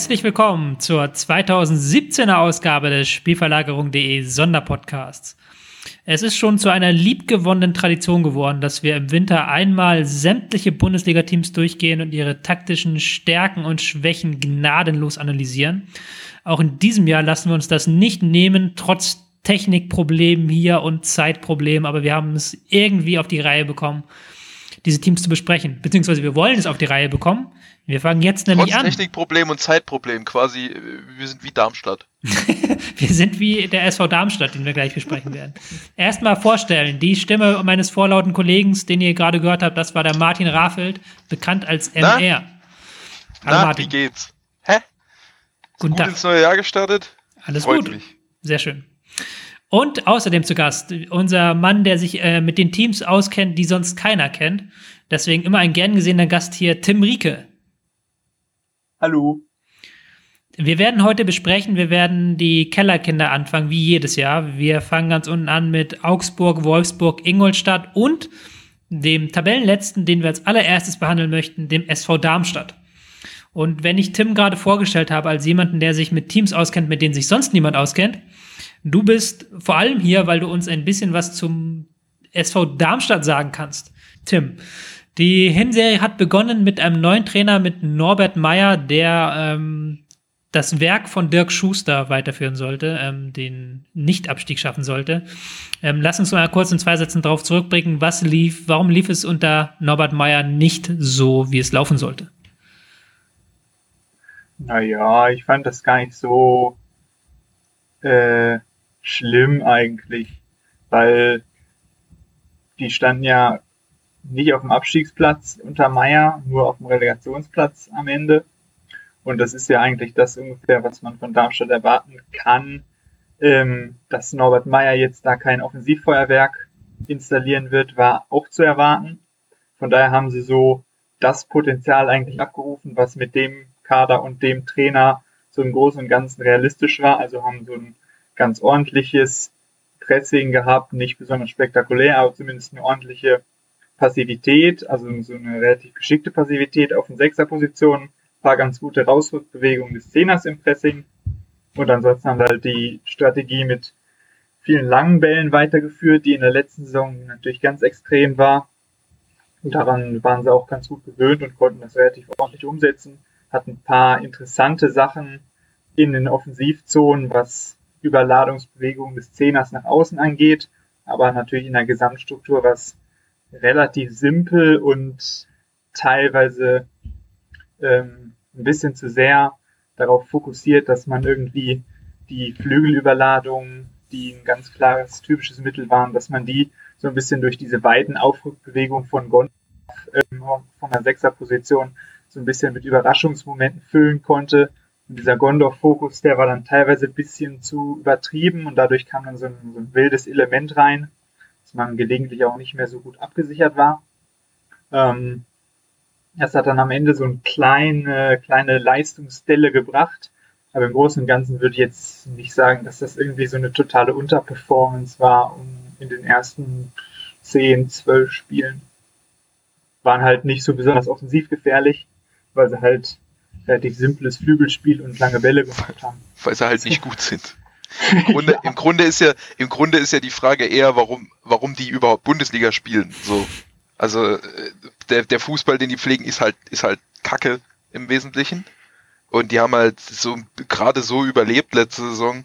Herzlich willkommen zur 2017er Ausgabe des Spielverlagerung.de Sonderpodcasts. Es ist schon zu einer liebgewonnenen Tradition geworden, dass wir im Winter einmal sämtliche Bundesliga-Teams durchgehen und ihre taktischen Stärken und Schwächen gnadenlos analysieren. Auch in diesem Jahr lassen wir uns das nicht nehmen, trotz Technikproblemen hier und Zeitproblemen, aber wir haben es irgendwie auf die Reihe bekommen, diese Teams zu besprechen. Beziehungsweise wir wollen es auf die Reihe bekommen. Wir fangen jetzt nämlich Trotz an. Technikproblem und Zeitproblem, quasi, äh, wir sind wie Darmstadt. wir sind wie der SV Darmstadt, den wir gleich besprechen werden. Erstmal vorstellen, die Stimme meines vorlauten Kollegen, den ihr gerade gehört habt, das war der Martin Rafelt, bekannt als MR. Na? Hallo Na, Martin. wie geht's? Hä? Guten Gut Tag. ins neue Jahr gestartet? Alles Freut gut. mich. Sehr schön. Und außerdem zu Gast unser Mann, der sich äh, mit den Teams auskennt, die sonst keiner kennt. Deswegen immer ein gern gesehener Gast hier, Tim Rieke. Hallo. Wir werden heute besprechen, wir werden die Kellerkinder anfangen, wie jedes Jahr. Wir fangen ganz unten an mit Augsburg, Wolfsburg, Ingolstadt und dem Tabellenletzten, den wir als allererstes behandeln möchten, dem SV Darmstadt. Und wenn ich Tim gerade vorgestellt habe als jemanden, der sich mit Teams auskennt, mit denen sich sonst niemand auskennt, du bist vor allem hier, weil du uns ein bisschen was zum SV Darmstadt sagen kannst. Tim, die Hinserie hat begonnen mit einem neuen Trainer, mit Norbert Meyer, der ähm, das Werk von Dirk Schuster weiterführen sollte, ähm, den Nicht-Abstieg schaffen sollte. Ähm, lass uns mal kurz in zwei Sätzen darauf zurückblicken, was lief, warum lief es unter Norbert Meyer nicht so, wie es laufen sollte? Naja, ich fand das gar nicht so äh, schlimm eigentlich, weil die standen ja nicht auf dem Abstiegsplatz unter Meier, nur auf dem Relegationsplatz am Ende. Und das ist ja eigentlich das ungefähr, was man von Darmstadt erwarten kann, ähm, dass Norbert Meyer jetzt da kein Offensivfeuerwerk installieren wird, war auch zu erwarten. Von daher haben sie so das Potenzial eigentlich abgerufen, was mit dem Kader und dem Trainer so im Großen und Ganzen realistisch war. Also haben so ein ganz ordentliches Pressing gehabt, nicht besonders spektakulär, aber zumindest eine ordentliche Passivität, also so eine relativ geschickte Passivität auf den Sechserpositionen, paar ganz gute Rausrückbewegungen des Zehners im Pressing und ansonsten haben wir halt die Strategie mit vielen langen Bällen weitergeführt, die in der letzten Saison natürlich ganz extrem war. Und daran waren sie auch ganz gut gewöhnt und konnten das relativ ordentlich umsetzen. Hatten ein paar interessante Sachen in den Offensivzonen, was Überladungsbewegungen des Zehners nach außen angeht, aber natürlich in der Gesamtstruktur was relativ simpel und teilweise ähm, ein bisschen zu sehr darauf fokussiert, dass man irgendwie die Flügelüberladungen, die ein ganz klares typisches Mittel waren, dass man die so ein bisschen durch diese weiten Aufrückbewegungen von Gondorf ähm, von der Sechserposition so ein bisschen mit Überraschungsmomenten füllen konnte. Dieser Gondorf-Fokus, der war dann teilweise ein bisschen zu übertrieben und dadurch kam dann so ein, so ein wildes Element rein, dass man gelegentlich auch nicht mehr so gut abgesichert war. Ähm, das hat dann am Ende so eine kleine, kleine Leistungsstelle gebracht. Aber im Großen und Ganzen würde ich jetzt nicht sagen, dass das irgendwie so eine totale Unterperformance war in den ersten 10, 12 Spielen. Waren halt nicht so besonders offensiv gefährlich, weil sie halt relativ simples Flügelspiel und lange Bälle gemacht haben. Weil sie halt nicht gut sind. Im Grunde, im Grunde ist ja, im Grunde ist ja die Frage eher, warum, warum die überhaupt Bundesliga spielen. So. Also äh, der, der Fußball, den die pflegen, ist halt, ist halt Kacke im Wesentlichen. Und die haben halt so gerade so überlebt letzte Saison,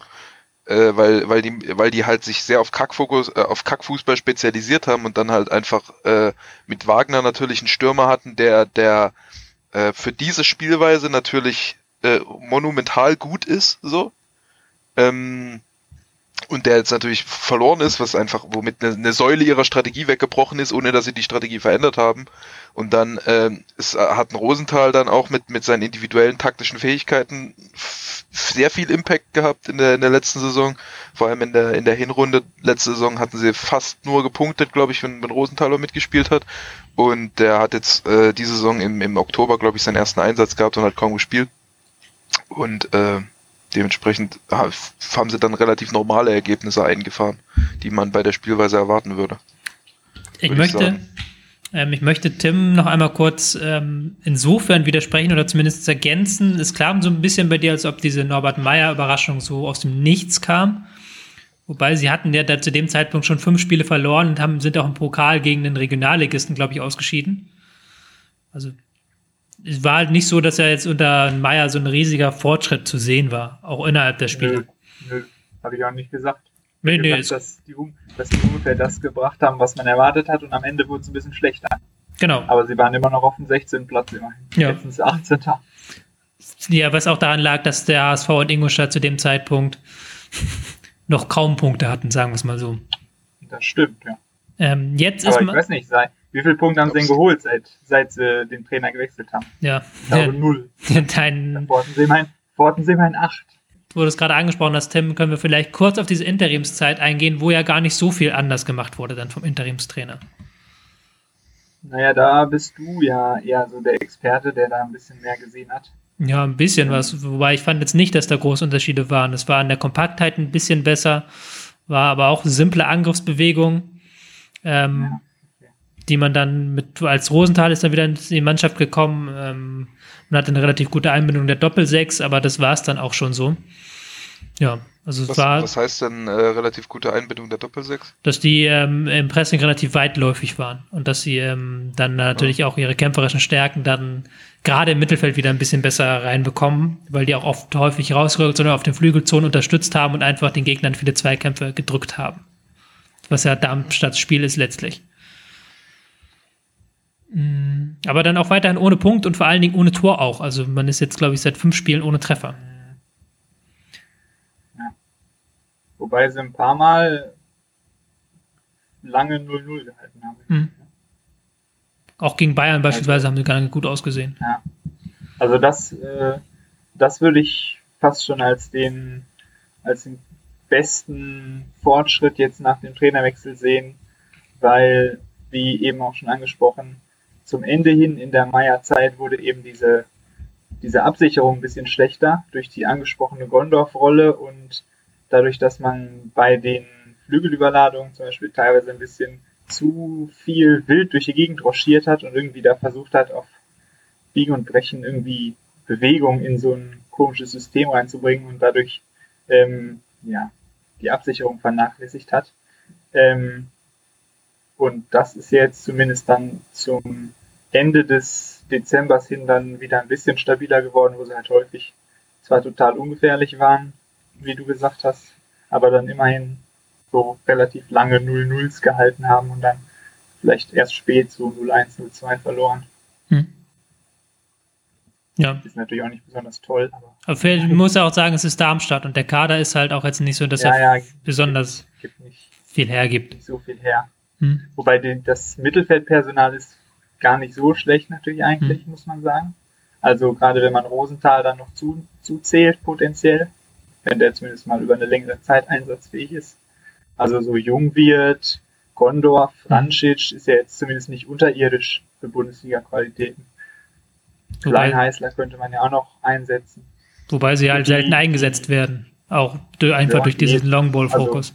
äh, weil, weil die, weil die halt sich sehr auf Kackfokus, äh, auf Kackfußball spezialisiert haben und dann halt einfach äh, mit Wagner natürlich einen Stürmer hatten, der, der äh, für diese Spielweise natürlich äh, monumental gut ist, so. Ähm, und der jetzt natürlich verloren ist, was einfach, womit eine, eine Säule ihrer Strategie weggebrochen ist, ohne dass sie die Strategie verändert haben. Und dann ähm, es hat ein Rosenthal dann auch mit, mit seinen individuellen taktischen Fähigkeiten sehr viel Impact gehabt in der, in der letzten Saison. Vor allem in der, in der Hinrunde letzte Saison hatten sie fast nur gepunktet, glaube ich, wenn, wenn Rosenthal auch mitgespielt hat. Und der hat jetzt äh, diese Saison im, im Oktober, glaube ich, seinen ersten Einsatz gehabt und hat kaum gespielt. Und äh, dementsprechend ah, haben sie dann relativ normale Ergebnisse eingefahren, die man bei der Spielweise erwarten würde. Ich Würde ich möchte, sagen. Ähm, ich möchte Tim noch einmal kurz ähm, insofern widersprechen oder zumindest ergänzen. Es klang so ein bisschen bei dir, als ob diese Norbert Meyer-Überraschung so aus dem Nichts kam. Wobei sie hatten ja da zu dem Zeitpunkt schon fünf Spiele verloren und haben, sind auch im Pokal gegen den Regionalligisten, glaube ich, ausgeschieden. Also es war halt nicht so, dass er jetzt unter Meyer so ein riesiger Fortschritt zu sehen war, auch innerhalb der Spiele. Nö, nö habe ich auch nicht gesagt. Nee, nee, gesagt, dass, die, dass die ungefähr das gebracht haben, was man erwartet hat und am Ende wurde es ein bisschen schlechter. Genau. Aber sie waren immer noch auf dem 16. Platz immerhin. Ja. Sie 18. Ja, was auch daran lag, dass der HSV und Ingolstadt zu dem Zeitpunkt noch kaum Punkte hatten, sagen wir es mal so. Das stimmt, ja. Ähm, jetzt Aber ist ich weiß nicht, sei, wie viele Punkte haben sie denn geholt, seit, seit sie den Trainer gewechselt haben? ja, Ich glaube null. dein, Davor hatten sie immerhin, davor hatten sie immerhin acht. du es gerade angesprochen hast, Tim, können wir vielleicht kurz auf diese Interimszeit eingehen, wo ja gar nicht so viel anders gemacht wurde dann vom Interimstrainer. Naja, da bist du ja eher so der Experte, der da ein bisschen mehr gesehen hat. Ja, ein bisschen was, wobei ich fand jetzt nicht, dass da große Unterschiede waren. Es war in der Kompaktheit ein bisschen besser, war aber auch simple Angriffsbewegung, ähm, Ja. Die man dann mit, als Rosenthal ist dann wieder in die Mannschaft gekommen, ähm, man hatte eine relativ gute Einbindung der Doppelsechs, aber das war es dann auch schon so. Ja, also es Was, war, was heißt denn äh, relativ gute Einbindung der Doppelsechs? dass die ähm, im Pressing relativ weitläufig waren und dass sie ähm, dann natürlich auch ihre kämpferischen Stärken dann gerade im Mittelfeld wieder ein bisschen besser reinbekommen, weil die auch oft häufig rausgerückt, sondern auf den Flügelzonen unterstützt haben und einfach den Gegnern viele Zweikämpfe gedrückt haben. Was ja Darmstadts Spiel ist letztlich. Mm, Aber dann auch weiterhin ohne Punkt und vor allen Dingen ohne Tor auch. Also man ist jetzt, glaube ich, seit fünf Spielen ohne Treffer. Wobei sie ein paar Mal lange 0-0 gehalten haben. Mhm. Auch gegen Bayern beispielsweise haben sie gar nicht gut ausgesehen. Ja. Also das, äh, das würde ich fast schon als den, als den besten Fortschritt jetzt nach dem Trainerwechsel sehen, weil, wie eben auch schon angesprochen, zum Ende hin in der Meier-Zeit wurde eben diese, diese Absicherung ein bisschen schlechter durch die angesprochene Gondorf-Rolle und dadurch, dass man bei den Flügelüberladungen zum Beispiel teilweise ein bisschen zu viel wild durch die Gegend rochiert hat und irgendwie da versucht hat, auf Biegen und Brechen irgendwie Bewegung in so ein komisches System reinzubringen und dadurch ähm, ja, die Absicherung vernachlässigt hat. Ähm, und das ist jetzt zumindest dann zum Ende des Dezembers hin dann wieder ein bisschen stabiler geworden, wo sie halt häufig zwar total ungefährlich waren, wie du gesagt hast, aber dann immerhin so relativ lange 0-0s gehalten haben und dann vielleicht erst spät so 0-1, 0-2 verloren. Hm. Ja, Ist natürlich auch nicht besonders toll, aber aber ich muss ja auch sagen, es ist Darmstadt und der Kader ist halt auch jetzt nicht so, dass ja, er ja, besonders gibt nicht, viel hergibt. nicht so viel her. Hm. Wobei die, das Mittelfeldpersonal ist gar nicht so schlecht natürlich eigentlich, muss man sagen. Also gerade wenn man Rosenthal dann noch zu, zuzählt potenziell, wenn der zumindest mal über eine längere Zeit einsatzfähig ist. Also so Jungwirt, Gondor, Frančić ist ja jetzt zumindest nicht unterirdisch für Bundesliga-Qualitäten. Kleinheißler könnte man ja auch noch einsetzen. wobei sie halt die- selten eingesetzt werden. Auch einfach Ja, durch diesen. Longball-Fokus.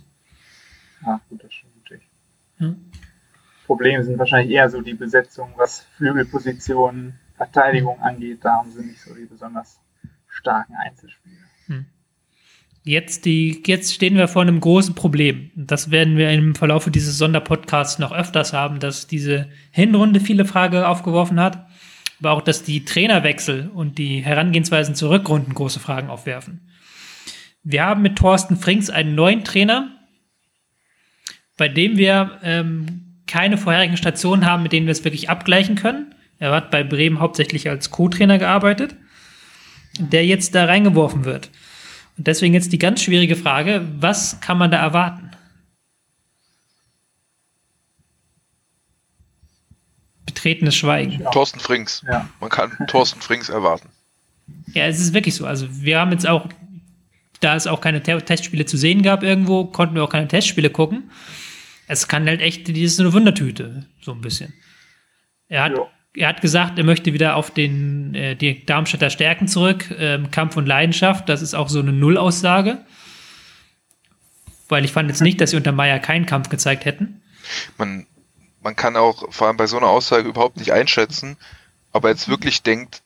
Ah, gut, das stimmt. Hm. Probleme sind wahrscheinlich eher so die Besetzung, was Flügelpositionen, Verteidigung angeht. Da haben sie nicht so die besonders starken Einzelspieler. Jetzt, die, jetzt stehen wir vor einem großen Problem. Das werden wir im Verlauf dieses Sonderpodcasts noch öfters haben, dass diese Hinrunde viele Fragen aufgeworfen hat, aber auch, dass die Trainerwechsel und die Herangehensweisen zur Rückrunden große Fragen aufwerfen. Wir haben mit Thorsten Frings einen neuen Trainer, bei dem wir ähm, keine vorherigen Stationen haben, mit denen wir es wirklich abgleichen können. Er hat bei Bremen hauptsächlich als Co-Trainer gearbeitet, der jetzt da reingeworfen wird. Und deswegen jetzt die ganz schwierige Frage, was kann man da erwarten? Betretenes Schweigen. Thorsten Frings. Ja. Man kann Thorsten Frings erwarten. Ja, es ist wirklich so. Also wir haben jetzt auch, da es auch keine Te Testspiele zu sehen gab irgendwo, konnten wir auch keine Testspiele gucken. Es kann halt echt, die ist so eine Wundertüte, so ein bisschen. Er hat, Ja. er hat gesagt, er möchte wieder auf den, äh, die Darmstädter Stärken zurück, ähm, Kampf und Leidenschaft, das ist auch so eine Nullaussage. Weil ich fand jetzt nicht, dass sie unter Meier keinen Kampf gezeigt hätten. Man, man kann auch vor allem bei so einer Aussage überhaupt nicht einschätzen, ob er jetzt wirklich denkt,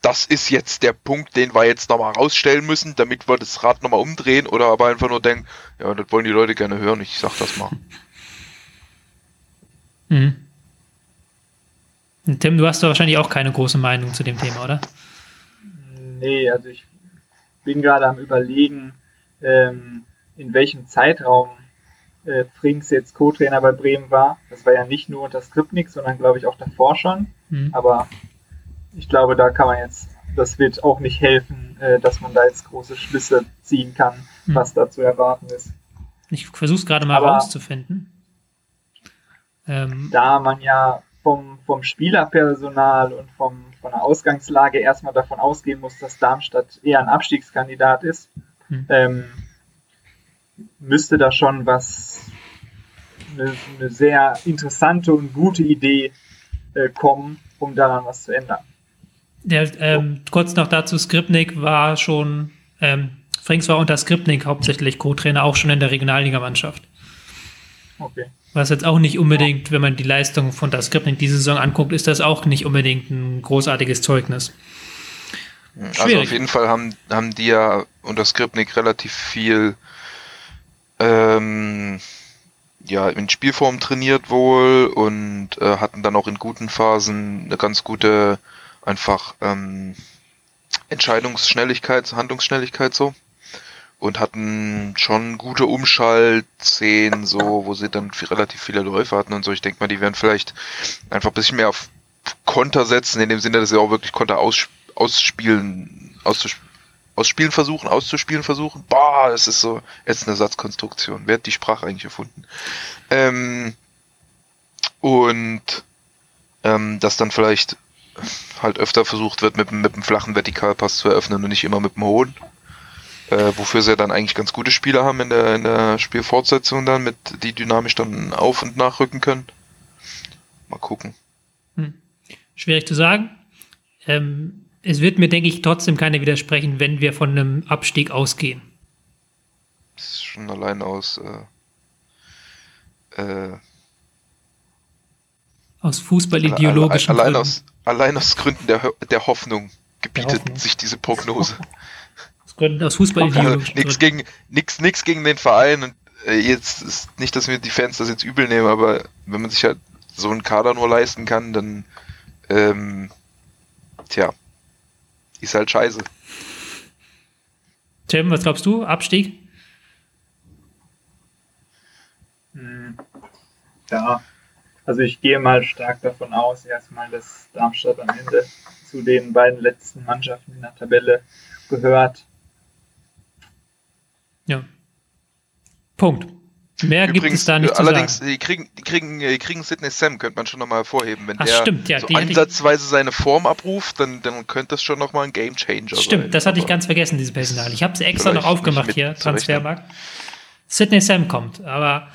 das ist jetzt der Punkt, den wir jetzt nochmal rausstellen müssen, damit wir das Rad nochmal umdrehen, oder aber einfach nur denkt, ja, das wollen die Leute gerne hören, ich sag das mal. Mhm. Tim, du hast doch wahrscheinlich auch keine große Meinung zu dem Thema, oder? Nee, also ich bin gerade am überlegen, ähm, in welchem Zeitraum äh, Frings jetzt Co-Trainer bei Bremen war. Das war ja nicht nur unter Skripnik, sondern glaube ich auch davor schon. Mhm. Aber ich glaube, da kann man jetzt, das wird auch nicht helfen, äh, dass man da jetzt große Schlüsse ziehen kann, mhm. was da zu erwarten ist. Ich versuche es gerade mal Aber rauszufinden. Ähm, da man ja vom, vom Spielerpersonal und vom, von der Ausgangslage erstmal davon ausgehen muss, dass Darmstadt eher ein Abstiegskandidat ist, hm. ähm, müsste da schon was, eine, eine, sehr interessante und gute Idee äh, kommen, um daran was zu ändern. Der, ähm, kurz noch dazu, Skripnik war schon, ähm, Frings war unter Skripnik hauptsächlich Co-Trainer, auch schon in der Regionalligamannschaft. Okay. Was jetzt auch nicht unbedingt, wenn man die Leistung von der Skripnik diese Saison anguckt, ist das auch nicht unbedingt ein großartiges Zeugnis. Schwierig. Also auf jeden Fall haben, haben die ja unter Skripnik relativ viel ähm, ja, in Spielform trainiert wohl und äh, hatten dann auch in guten Phasen eine ganz gute einfach ähm, Entscheidungsschnelligkeit, Handlungsschnelligkeit so und hatten schon gute Umschaltszenen, so, wo sie dann relativ viele Läufe hatten und so. Ich denke mal, die werden vielleicht einfach ein bisschen mehr auf Konter setzen, in dem Sinne, dass sie auch wirklich Konter aus, ausspielen, auszuspielen ausspielen versuchen, auszuspielen versuchen. Boah, das ist so jetzt eine Satzkonstruktion. Wer hat die Sprache eigentlich erfunden? Ähm, und ähm, dass dann vielleicht halt öfter versucht wird, mit, mit einem flachen Vertikalpass zu eröffnen und nicht immer mit dem hohen äh, wofür sie dann eigentlich ganz gute Spieler haben in der, in der Spielfortsetzung dann, mit die dynamisch dann auf und nachrücken können. Mal gucken. Hm. Schwierig zu sagen. Ähm, es wird mir, denke ich, trotzdem keiner widersprechen, wenn wir von einem Abstieg ausgehen. Das ist schon allein aus äh, äh, aus fußballideologischen allein, allein, aus, allein aus Gründen der, der Hoffnung gebietet der Hoffnung. sich diese Prognose. Gründen, aus Fußball also, nichts gegen nix, nix gegen den Verein und äh, jetzt ist nicht, dass wir die Fans das jetzt übel nehmen, aber wenn man sich halt so einen Kader nur leisten kann, dann ähm, tja, ist halt scheiße. Tim, was glaubst du? Abstieg? Hm. Ja, also ich gehe mal stark davon aus, erstmal, dass Darmstadt am Ende zu den beiden letzten Mannschaften in der Tabelle gehört. Ja. Punkt. Mehr Übrigens, gibt es da nicht allerdings, zu sagen. Kriegen, die kriegen, die kriegen Sidney Sam, könnte man schon nochmal hervorheben. Wenn Ach, der stimmt, ja, so ansatzweise seine Form abruft, dann, dann könnte das schon nochmal ein Game Changer sein. Stimmt, das hatte ich ganz vergessen, diese Personal. Ich habe sie extra noch aufgemacht hier, Transfermarkt. Sidney Sam kommt, aber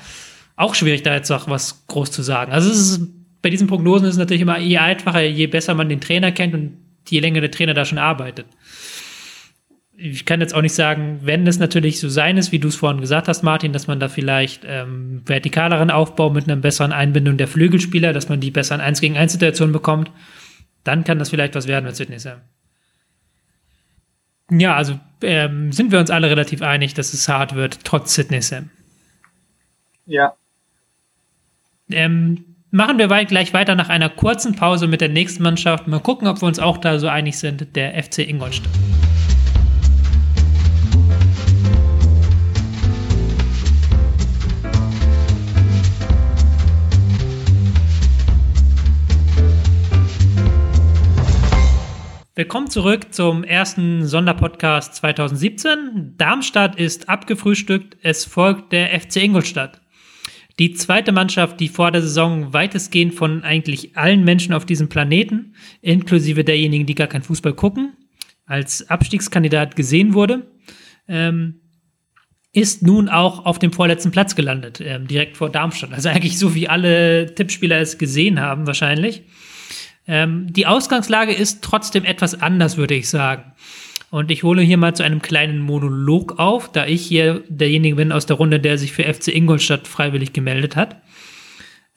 auch schwierig, da jetzt noch was groß zu sagen. Also es ist, bei diesen Prognosen ist es natürlich immer je einfacher, je besser man den Trainer kennt und je länger der Trainer da schon arbeitet ich kann jetzt auch nicht sagen, wenn es natürlich so sein ist, wie du es vorhin gesagt hast, Martin, dass man da vielleicht ähm, vertikaleren Aufbau mit einer besseren Einbindung der Flügelspieler, dass man die besser in 1 gegen 1 Situationen bekommt, dann kann das vielleicht was werden mit Sydney Sam. Ja, also ähm, sind wir uns alle relativ einig, dass es hart wird, trotz Sydney Sam. Ja. Ähm, machen wir gleich weiter nach einer kurzen Pause mit der nächsten Mannschaft. Mal gucken, ob wir uns auch da so einig sind, der FC Ingolstadt. Willkommen zurück zum ersten Sonderpodcast 2017. Darmstadt ist abgefrühstückt, es folgt der FC Ingolstadt. Die zweite Mannschaft, die vor der Saison weitestgehend von eigentlich allen Menschen auf diesem Planeten, inklusive derjenigen, die gar kein Fußball gucken, als Abstiegskandidat gesehen wurde, ähm, ist nun auch auf dem vorletzten Platz gelandet, ähm, direkt vor Darmstadt. Also eigentlich so wie alle Tippspieler es gesehen haben wahrscheinlich. Ähm, die Ausgangslage ist trotzdem etwas anders, würde ich sagen. Und ich hole hier mal zu einem kleinen Monolog auf, da ich hier derjenige bin aus der Runde, der sich für FC Ingolstadt freiwillig gemeldet hat.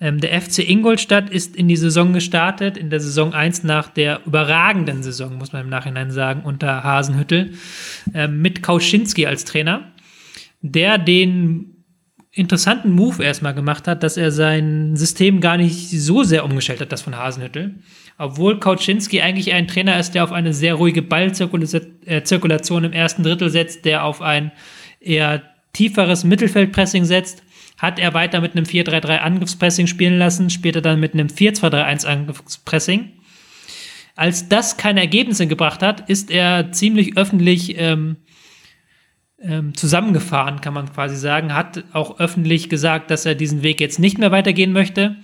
Ähm, der FC Ingolstadt ist in die Saison gestartet, in der Saison 1 nach der überragenden Saison, muss man im Nachhinein sagen, unter Hasenhüttel, äh, mit Kauschinski als Trainer, der den interessanten Move erstmal gemacht hat, dass er sein System gar nicht so sehr umgestellt hat, das von Hasenhüttel. Obwohl Kauczynski eigentlich ein Trainer ist, der auf eine sehr ruhige Ballzirkulation im ersten Drittel setzt, der auf ein eher tieferes Mittelfeldpressing setzt, hat er weiter mit einem 4-3-3 Angriffspressing spielen lassen, später dann mit einem 4-2-3-1 Angriffspressing. Als das keine Ergebnisse gebracht hat, ist er ziemlich öffentlich ähm, ähm, zusammengefahren, kann man quasi sagen, hat auch öffentlich gesagt, dass er diesen Weg jetzt nicht mehr weitergehen möchte,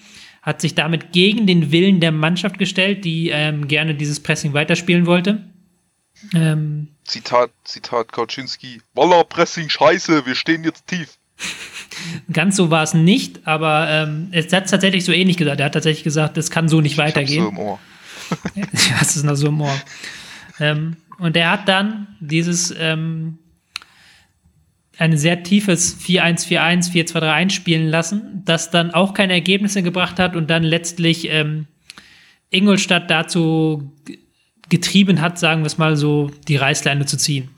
hat sich damit gegen den Willen der Mannschaft gestellt, die ähm, gerne dieses Pressing weiterspielen wollte. Ähm, Zitat, Zitat Kauczynski, Walla, Pressing, scheiße, wir stehen jetzt tief. Ganz so war es nicht, aber ähm, es hat tatsächlich so ähnlich gesagt. Er hat tatsächlich gesagt, es kann so nicht ich weitergehen. So im Ohr. ja, es ist noch so im Ohr. Ähm, und er hat dann dieses ähm, ein sehr tiefes 4-1-4-1, 4-2-3-1 spielen lassen, das dann auch keine Ergebnisse gebracht hat und dann letztlich ähm, Ingolstadt dazu getrieben hat, sagen wir es mal so, die Reißleine zu ziehen.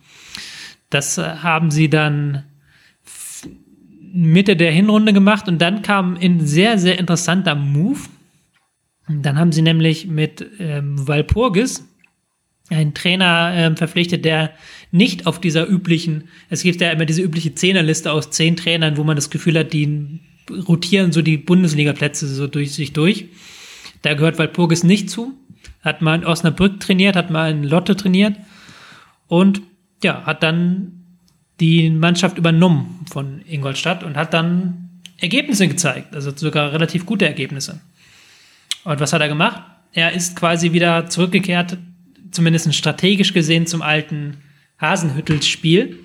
Das äh, haben sie dann Mitte der Hinrunde gemacht und dann kam ein sehr, sehr interessanter Move. Dann haben sie nämlich mit ähm, Walpurgis einen Trainer ähm, verpflichtet, der nicht auf dieser üblichen, es gibt ja immer diese übliche Zehnerliste aus zehn Trainern, wo man das Gefühl hat, die rotieren so die Bundesliga-Plätze so durch sich durch. Da gehört Walpurgis nicht zu. Hat mal in Osnabrück trainiert, hat mal in Lotte trainiert und ja, hat dann die Mannschaft übernommen von Ingolstadt und hat dann Ergebnisse gezeigt, also sogar relativ gute Ergebnisse. Und was hat er gemacht? Er ist quasi wieder zurückgekehrt, zumindest strategisch gesehen, zum alten Hasenhüttels-Spiel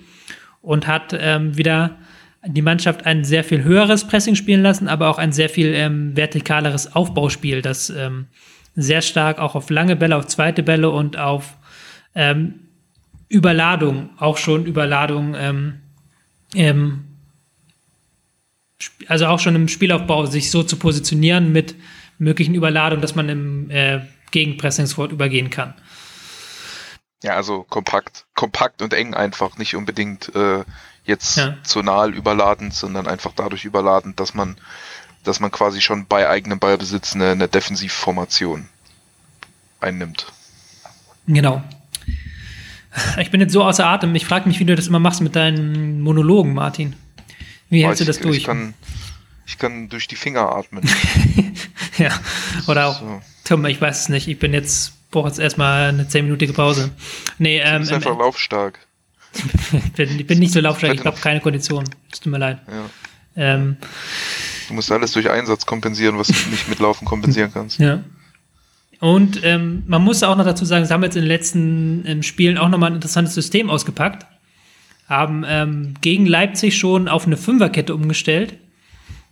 und hat ähm, wieder die Mannschaft ein sehr viel höheres Pressing spielen lassen, aber auch ein sehr viel ähm, vertikaleres Aufbauspiel, das ähm, sehr stark auch auf lange Bälle, auf zweite Bälle und auf ähm, Überladung, auch schon Überladung, ähm, ähm, also auch schon im Spielaufbau sich so zu positionieren mit möglichen Überladungen, dass man im äh, Gegenpressing sofort übergehen kann. Ja, also kompakt, kompakt und eng einfach, nicht unbedingt äh, jetzt ja. zonal überladend, sondern einfach dadurch überladend, dass man, dass man quasi schon bei eigenem Ballbesitz eine, eine Defensivformation einnimmt. Genau. Ich bin jetzt so außer Atem. Ich frage mich, wie du das immer machst mit deinen Monologen, Martin. Wie hältst du das durch? Ich kann, ich kann durch die Finger atmen. ja, oder auch, so. Tom, ich weiß es nicht. Ich bin jetzt, brauche jetzt erstmal eine 10-minütige Pause. Nee, ähm, du bist einfach laufstark. ich, bin, ich bin nicht so laufstark, ich habe keine Kondition. Es tut mir leid. Ja. Ähm, du musst alles durch Einsatz kompensieren, was du nicht mit Laufen kompensieren kannst. Ja. Und ähm, man muss auch noch dazu sagen, sie haben jetzt in den letzten ähm, Spielen auch nochmal ein interessantes System ausgepackt. Haben ähm, gegen Leipzig schon auf eine Fünferkette umgestellt.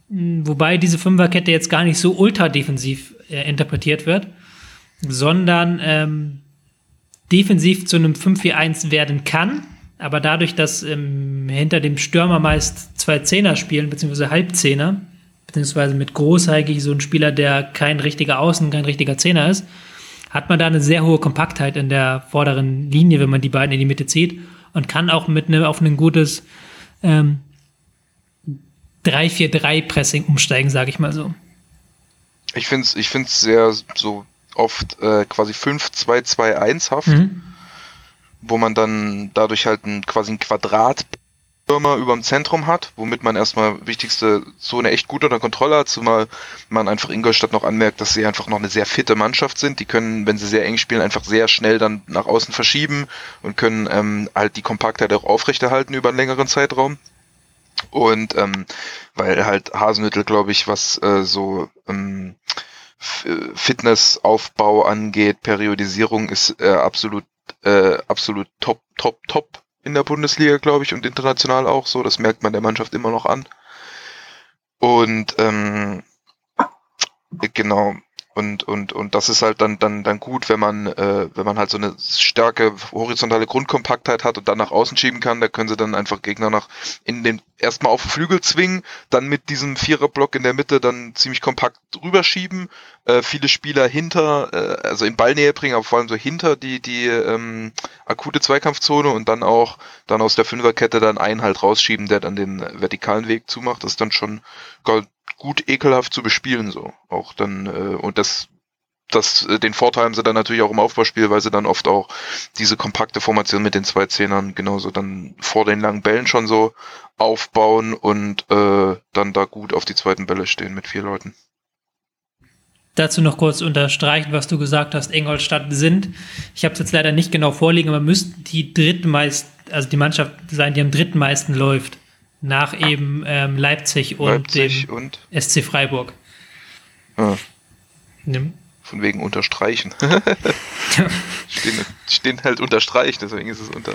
Hm, wobei diese Fünferkette jetzt gar nicht so ultra defensiv äh, interpretiert wird, sondern ähm, defensiv zu einem 5-4-1 werden kann. Aber dadurch, dass ähm, hinter dem Stürmer meist zwei Zehner spielen, beziehungsweise Halbzehner, beziehungsweise mit Großheigig so ein Spieler, der kein richtiger Außen, kein richtiger Zehner ist, hat man da eine sehr hohe Kompaktheit in der vorderen Linie, wenn man die beiden in die Mitte zieht und kann auch mit ne, auf ein gutes ähm, 3-4-3-Pressing umsteigen, sage ich mal so. Ich finde es ich find's sehr so oft äh, quasi 5-2-2-1 haft, mhm. wo man dann dadurch halt ein, quasi ein Quadrat Firma über dem Zentrum hat, womit man erstmal wichtigste Zone echt gut unter Kontrolle hat, zumal man einfach Ingolstadt noch anmerkt, dass sie einfach noch eine sehr fitte Mannschaft sind. Die können, wenn sie sehr eng spielen, einfach sehr schnell dann nach außen verschieben und können ähm, halt die Kompaktheit auch aufrechterhalten über einen längeren Zeitraum. Und ähm, weil halt Hasenhüttel, glaube ich, was äh, so ähm, Fitnessaufbau angeht, Periodisierung ist äh, absolut, äh, absolut top, top, top in der Bundesliga, glaube ich, und international auch so. Das merkt man der Mannschaft immer noch an. Und ähm, genau. Und, und, und das ist halt dann, dann, dann gut, wenn man, äh, wenn man halt so eine starke horizontale Grundkompaktheit hat und dann nach außen schieben kann. Da können sie dann einfach Gegner nach in den erstmal auf Flügel zwingen, dann mit diesem Viererblock in der Mitte dann ziemlich kompakt rüberschieben, äh, viele Spieler hinter, äh, also in Ballnähe bringen, aber vor allem so hinter die, die ähm, akute Zweikampfzone und dann auch dann aus der Fünferkette dann einen halt rausschieben, der dann den vertikalen Weg zumacht. Das ist dann schon gut ekelhaft zu bespielen so. Auch dann äh, und das das, äh, den Vorteil haben sie dann natürlich auch im Aufbauspiel, weil sie dann oft auch diese kompakte Formation mit den zwei Zehnern genauso dann vor den langen Bällen schon so aufbauen und äh, dann da gut auf die zweiten Bälle stehen mit vier Leuten. Dazu noch kurz unterstreichen, was du gesagt hast, Ingolstadt sind. Ich habe es jetzt leider nicht genau vorliegen, aber müssten die drittmeist, also die Mannschaft sein, die am drittmeisten läuft nach eben ähm, Leipzig und Leipzig dem und? SC Freiburg. Ah. Von wegen unterstreichen. stehen, stehen halt unterstreichen, deswegen ist es unter.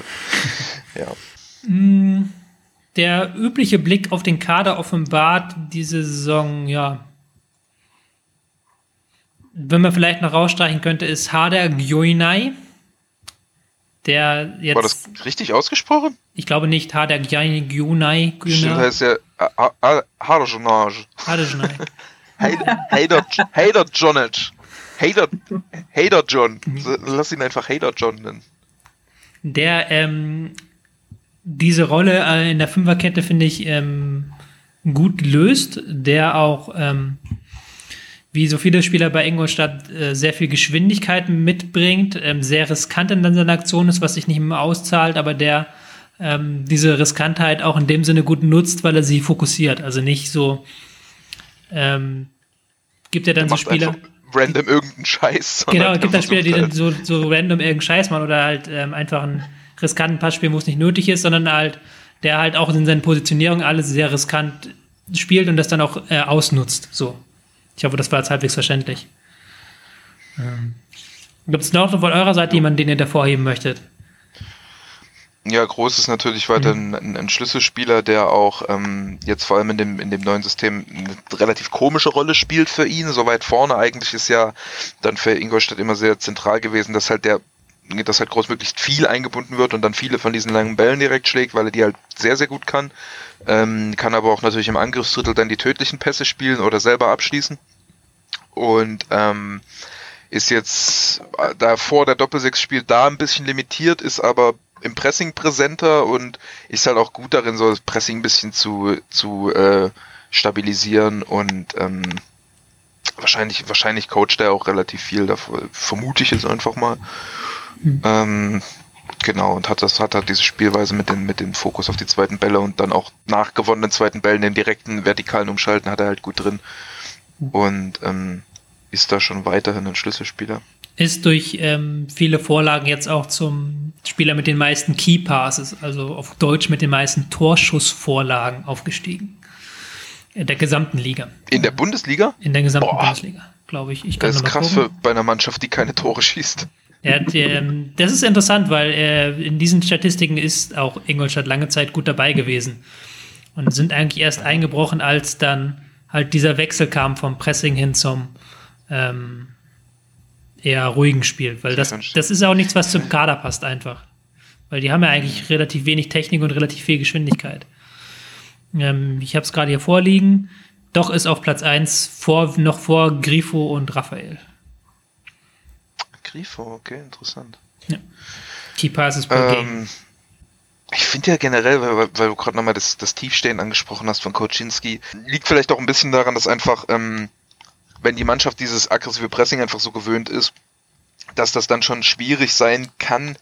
Ja. Mm, der übliche Blick auf den Kader offenbart diese Saison, ja. Wenn man vielleicht noch rausstreichen könnte, ist Hader Gyoinai. Der jetzt. War das richtig ausgesprochen? Ich glaube nicht. Hader Gyoinai. Stimmt, heißt ja Harjonage. Harjonage. Hader, Hader Jonic. Hater, Hater John. Lass ihn einfach Hater John nennen. Der ähm, diese Rolle äh, in der Fünferkette finde ich ähm, gut löst, der auch ähm, wie so viele Spieler bei Ingolstadt äh, sehr viel Geschwindigkeit mitbringt, ähm, sehr riskant in seiner Aktion ist, was sich nicht immer auszahlt, aber der ähm, diese Riskantheit auch in dem Sinne gut nutzt, weil er sie fokussiert. Also nicht so ähm, gibt er dann so Spieler random irgendeinen Scheiß. Genau, es gibt dann Spieler, die dann so, so random irgendeinen Scheiß machen oder halt ähm, einfach einen riskanten Pass spielen, wo es nicht nötig ist, sondern halt, der halt auch in seinen Positionierungen alles sehr riskant spielt und das dann auch äh, ausnutzt. So. Ich hoffe, das war jetzt halbwegs verständlich. Ähm. Gibt es noch von eurer Seite jemanden, den ihr da vorheben möchtet? Ja, Groß ist natürlich weiter mhm. ein, ein, Schlüsselspieler, der auch ähm, jetzt vor allem in dem, in dem neuen System eine relativ komische Rolle spielt für ihn. So weit vorne eigentlich ist ja dann für Ingolstadt immer sehr zentral gewesen, dass halt der dass halt groß möglichst viel eingebunden wird und dann viele von diesen langen Bällen direkt schlägt, weil er die halt sehr, sehr gut kann. Ähm, kann aber auch natürlich im Angriffsdrittel dann die tödlichen Pässe spielen oder selber abschließen. Und ähm, ist jetzt äh, da vor der Doppelsechs spielt da ein bisschen limitiert, ist aber im Pressing präsenter und ist halt auch gut darin, so das Pressing ein bisschen zu, zu äh, stabilisieren und ähm, wahrscheinlich, wahrscheinlich coacht er auch relativ viel, davor, vermute ich jetzt einfach mal. Mhm. Ähm, genau, und hat das, hat halt diese Spielweise mit dem, mit dem Fokus auf die zweiten Bälle und dann auch nach gewonnenen zweiten Bällen den direkten vertikalen Umschalten hat er halt gut drin. Hm. Und ähm, ist da schon weiterhin ein Schlüsselspieler ist durch ähm, viele Vorlagen jetzt auch zum Spieler mit den meisten Key Passes, also auf Deutsch mit den meisten Torschussvorlagen aufgestiegen. In der gesamten Liga. In der Bundesliga? In der gesamten Boah. Bundesliga, glaube ich. ich das ist krass für, bei einer Mannschaft, die keine Tore schießt. Ja, ähm, das ist interessant, weil äh, in diesen Statistiken ist auch Ingolstadt lange Zeit gut dabei gewesen. Und sind eigentlich erst eingebrochen, als dann halt dieser Wechsel kam vom Pressing hin zum ähm, eher ruhigen Spiel, weil das, das ist auch nichts, was zum Kader passt einfach. Weil die haben ja eigentlich relativ wenig Technik und relativ viel Geschwindigkeit. Ähm, ich habe es gerade hier vorliegen. Doch ist auf Platz 1 vor, noch vor Grifo und Raphael. Grifo, okay, interessant. Ja. Key Passes per ähm, Game. Ich finde ja generell, weil, weil du gerade nochmal das, das Tiefstehen angesprochen hast von Koczynski, liegt vielleicht auch ein bisschen daran, dass einfach ähm, wenn die Mannschaft dieses aggressive Pressing einfach so gewöhnt ist, dass das dann schon schwierig sein kann.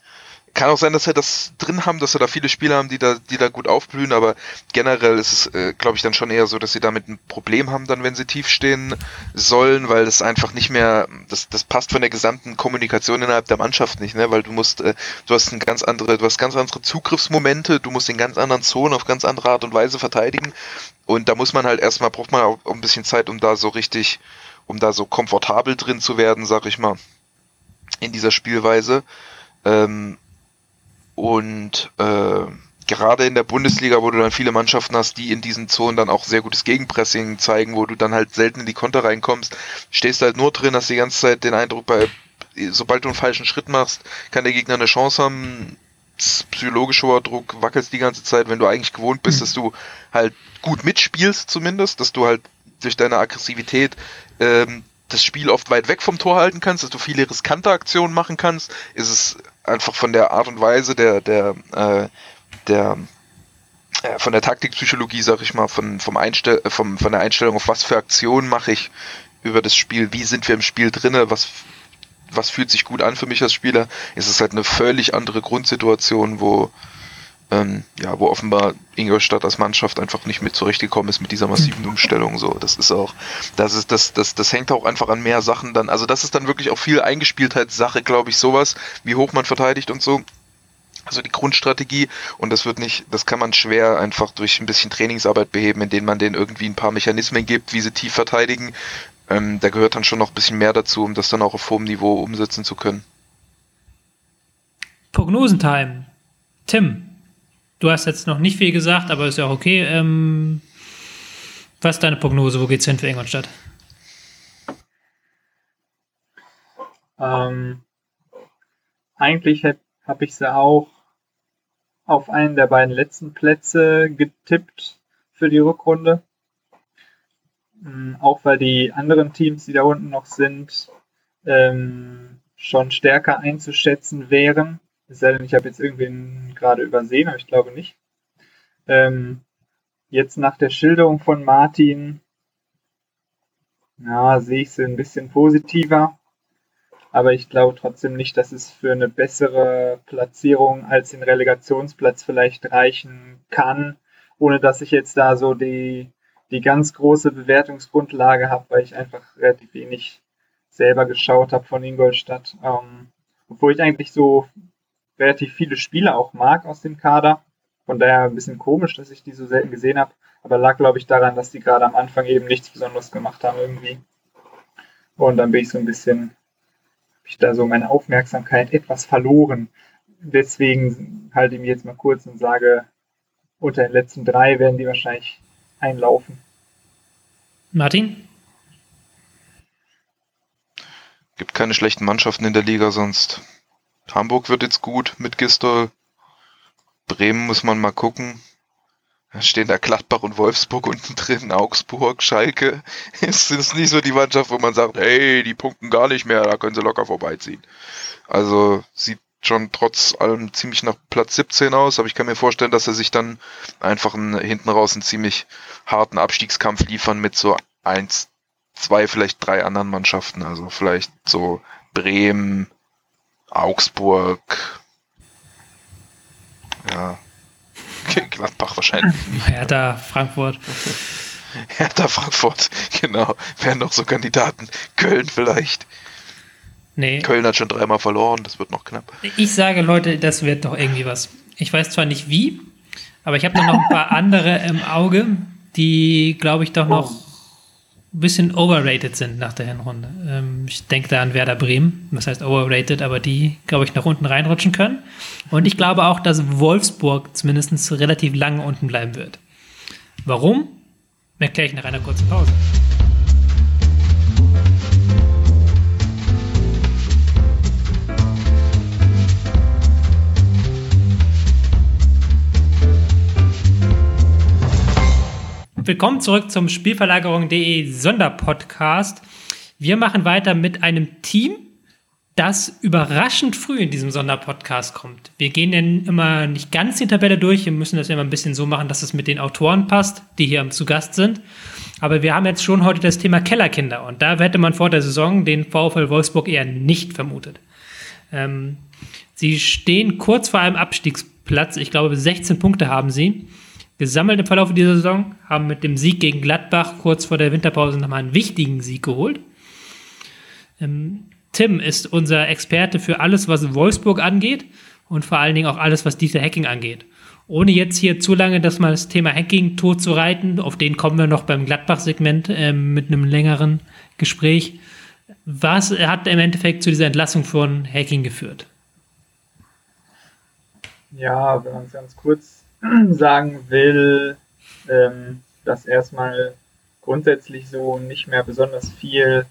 Kann auch sein, dass wir das drin haben, dass wir da viele Spieler haben, die da, die da gut aufblühen, aber generell ist es, äh, glaube ich, dann schon eher so, dass sie damit ein Problem haben, dann, wenn sie tief stehen sollen, weil das einfach nicht mehr, das, das passt von der gesamten Kommunikation innerhalb der Mannschaft nicht, ne? Weil du musst, äh, du hast ein ganz andere, du hast ganz andere Zugriffsmomente, du musst in ganz anderen Zonen auf ganz andere Art und Weise verteidigen. Und da muss man halt erstmal, braucht man auch ein bisschen Zeit, um da so richtig um da so komfortabel drin zu werden, sag ich mal, in dieser Spielweise. Ähm, und äh, gerade in der Bundesliga, wo du dann viele Mannschaften hast, die in diesen Zonen dann auch sehr gutes Gegenpressing zeigen, wo du dann halt selten in die Konter reinkommst, stehst du halt nur drin, hast die ganze Zeit den Eindruck, bei, sobald du einen falschen Schritt machst, kann der Gegner eine Chance haben, psychologischer Druck, wackelst die ganze Zeit, wenn du eigentlich gewohnt bist, mhm. dass du halt gut mitspielst zumindest, dass du halt durch deine Aggressivität ähm, das Spiel oft weit weg vom Tor halten kannst, dass du viele riskante Aktionen machen kannst, ist es einfach von der Art und Weise der, der, äh, der äh, von der Taktikpsychologie, sag ich mal, von, vom Einstell äh, vom, von der Einstellung auf was für Aktionen mache ich über das Spiel, wie sind wir im Spiel drinne, was was fühlt sich gut an für mich als Spieler, ist es halt eine völlig andere Grundsituation, wo ähm, ja, wo offenbar Ingolstadt als Mannschaft einfach nicht mit zurechtgekommen ist mit dieser massiven mhm. Umstellung. So, das ist auch, das ist, das, das, das hängt auch einfach an mehr Sachen dann. Also das ist dann wirklich auch viel Eingespieltheitssache, glaube ich, sowas, wie hoch man verteidigt und so. Also die Grundstrategie und das wird nicht, das kann man schwer einfach durch ein bisschen Trainingsarbeit beheben, indem man denen irgendwie ein paar Mechanismen gibt, wie sie tief verteidigen. Ähm, da gehört dann schon noch ein bisschen mehr dazu, um das dann auch auf hohem Niveau umsetzen zu können. Prognosentime. Tim, du hast jetzt noch nicht viel gesagt, aber ist ja auch okay. Ähm, was ist deine Prognose? Wo geht's hin für Ingolstadt? Ähm, eigentlich habe ich sie auch auf einen der beiden letzten Plätze getippt für die Rückrunde. Ähm, auch weil die anderen Teams, die da unten noch sind, ähm, schon stärker einzuschätzen wären. Es sei denn, ich habe jetzt irgendwen gerade übersehen, aber ich glaube nicht. Ähm, jetzt nach der Schilderung von Martin, ja, sehe ich sie ein bisschen positiver. Aber ich glaube trotzdem nicht, dass es für eine bessere Platzierung als den Relegationsplatz vielleicht reichen kann, ohne dass ich jetzt da so die die ganz große Bewertungsgrundlage habe, weil ich einfach relativ wenig selber geschaut habe von Ingolstadt. Ähm, obwohl ich eigentlich so relativ viele Spieler auch mag aus dem Kader. Von daher ein bisschen komisch, dass ich die so selten gesehen habe. Aber lag, glaube ich, daran, dass die gerade am Anfang eben nichts Besonderes gemacht haben irgendwie. Und dann bin ich so ein bisschen, habe ich da so meine Aufmerksamkeit etwas verloren. Deswegen halte ich mich jetzt mal kurz und sage, unter den letzten drei werden die wahrscheinlich einlaufen. Martin? Gibt keine schlechten Mannschaften in der Liga sonst. Hamburg wird jetzt gut mit Gistol. Bremen muss man mal gucken. Da stehen da Gladbach und Wolfsburg unten drin, Augsburg, Schalke. Es ist nicht so die Mannschaft, wo man sagt, hey, die punkten gar nicht mehr, da können sie locker vorbeiziehen. Also sieht schon trotz allem ziemlich nach Platz 17 aus, aber ich kann mir vorstellen, dass er sich dann einfach einen, hinten raus einen ziemlich harten Abstiegskampf liefern mit so eins, zwei, vielleicht drei anderen Mannschaften. Also vielleicht so Bremen, Augsburg, ja, Gladbach wahrscheinlich. Hertha, Frankfurt. Hertha, Frankfurt, genau. Wären noch so Kandidaten. Köln vielleicht. Nee. Köln hat schon dreimal verloren, das wird noch knapp. Ich sage, Leute, das wird doch irgendwie was. Ich weiß zwar nicht wie, aber ich habe da noch ein paar andere im Auge, die, glaube ich, doch noch ein bisschen overrated sind nach der Hinrunde. Ähm, ich denke da an Werder Bremen, was heißt overrated, aber die, glaube ich, nach unten reinrutschen können. Und ich glaube auch, dass Wolfsburg zumindest relativ lange unten bleiben wird. Warum? Erkläre ich nach einer kurzen Pause. Willkommen zurück zum Spielverlagerung.de Sonderpodcast. Wir machen weiter mit einem Team, das überraschend früh in diesem Sonderpodcast kommt. Wir gehen denn immer nicht ganz die Tabelle durch. Wir müssen das immer ein bisschen so machen, dass es mit den Autoren passt, die hier zu Gast sind. Aber wir haben jetzt schon heute das Thema Kellerkinder und da hätte man vor der Saison den VfL Wolfsburg eher nicht vermutet. Ähm, sie stehen kurz vor einem Abstiegsplatz. Ich glaube, 16 Punkte haben sie gesammelt im Verlauf dieser Saison, haben mit dem Sieg gegen Gladbach kurz vor der Winterpause nochmal einen wichtigen Sieg geholt. Ähm, Tim ist unser Experte für alles, was Wolfsburg angeht und vor allen Dingen auch alles, was Dieter Hacking angeht. Ohne jetzt hier zu lange das mal das Thema Hacking tot zu reiten, auf den kommen wir noch beim Gladbach-Segment äh, mit einem längeren Gespräch. Was hat im Endeffekt zu dieser Entlassung von Hacking geführt? Ja, wenn ganz kurz sagen will, ähm, dass erstmal grundsätzlich so nicht mehr besonders viel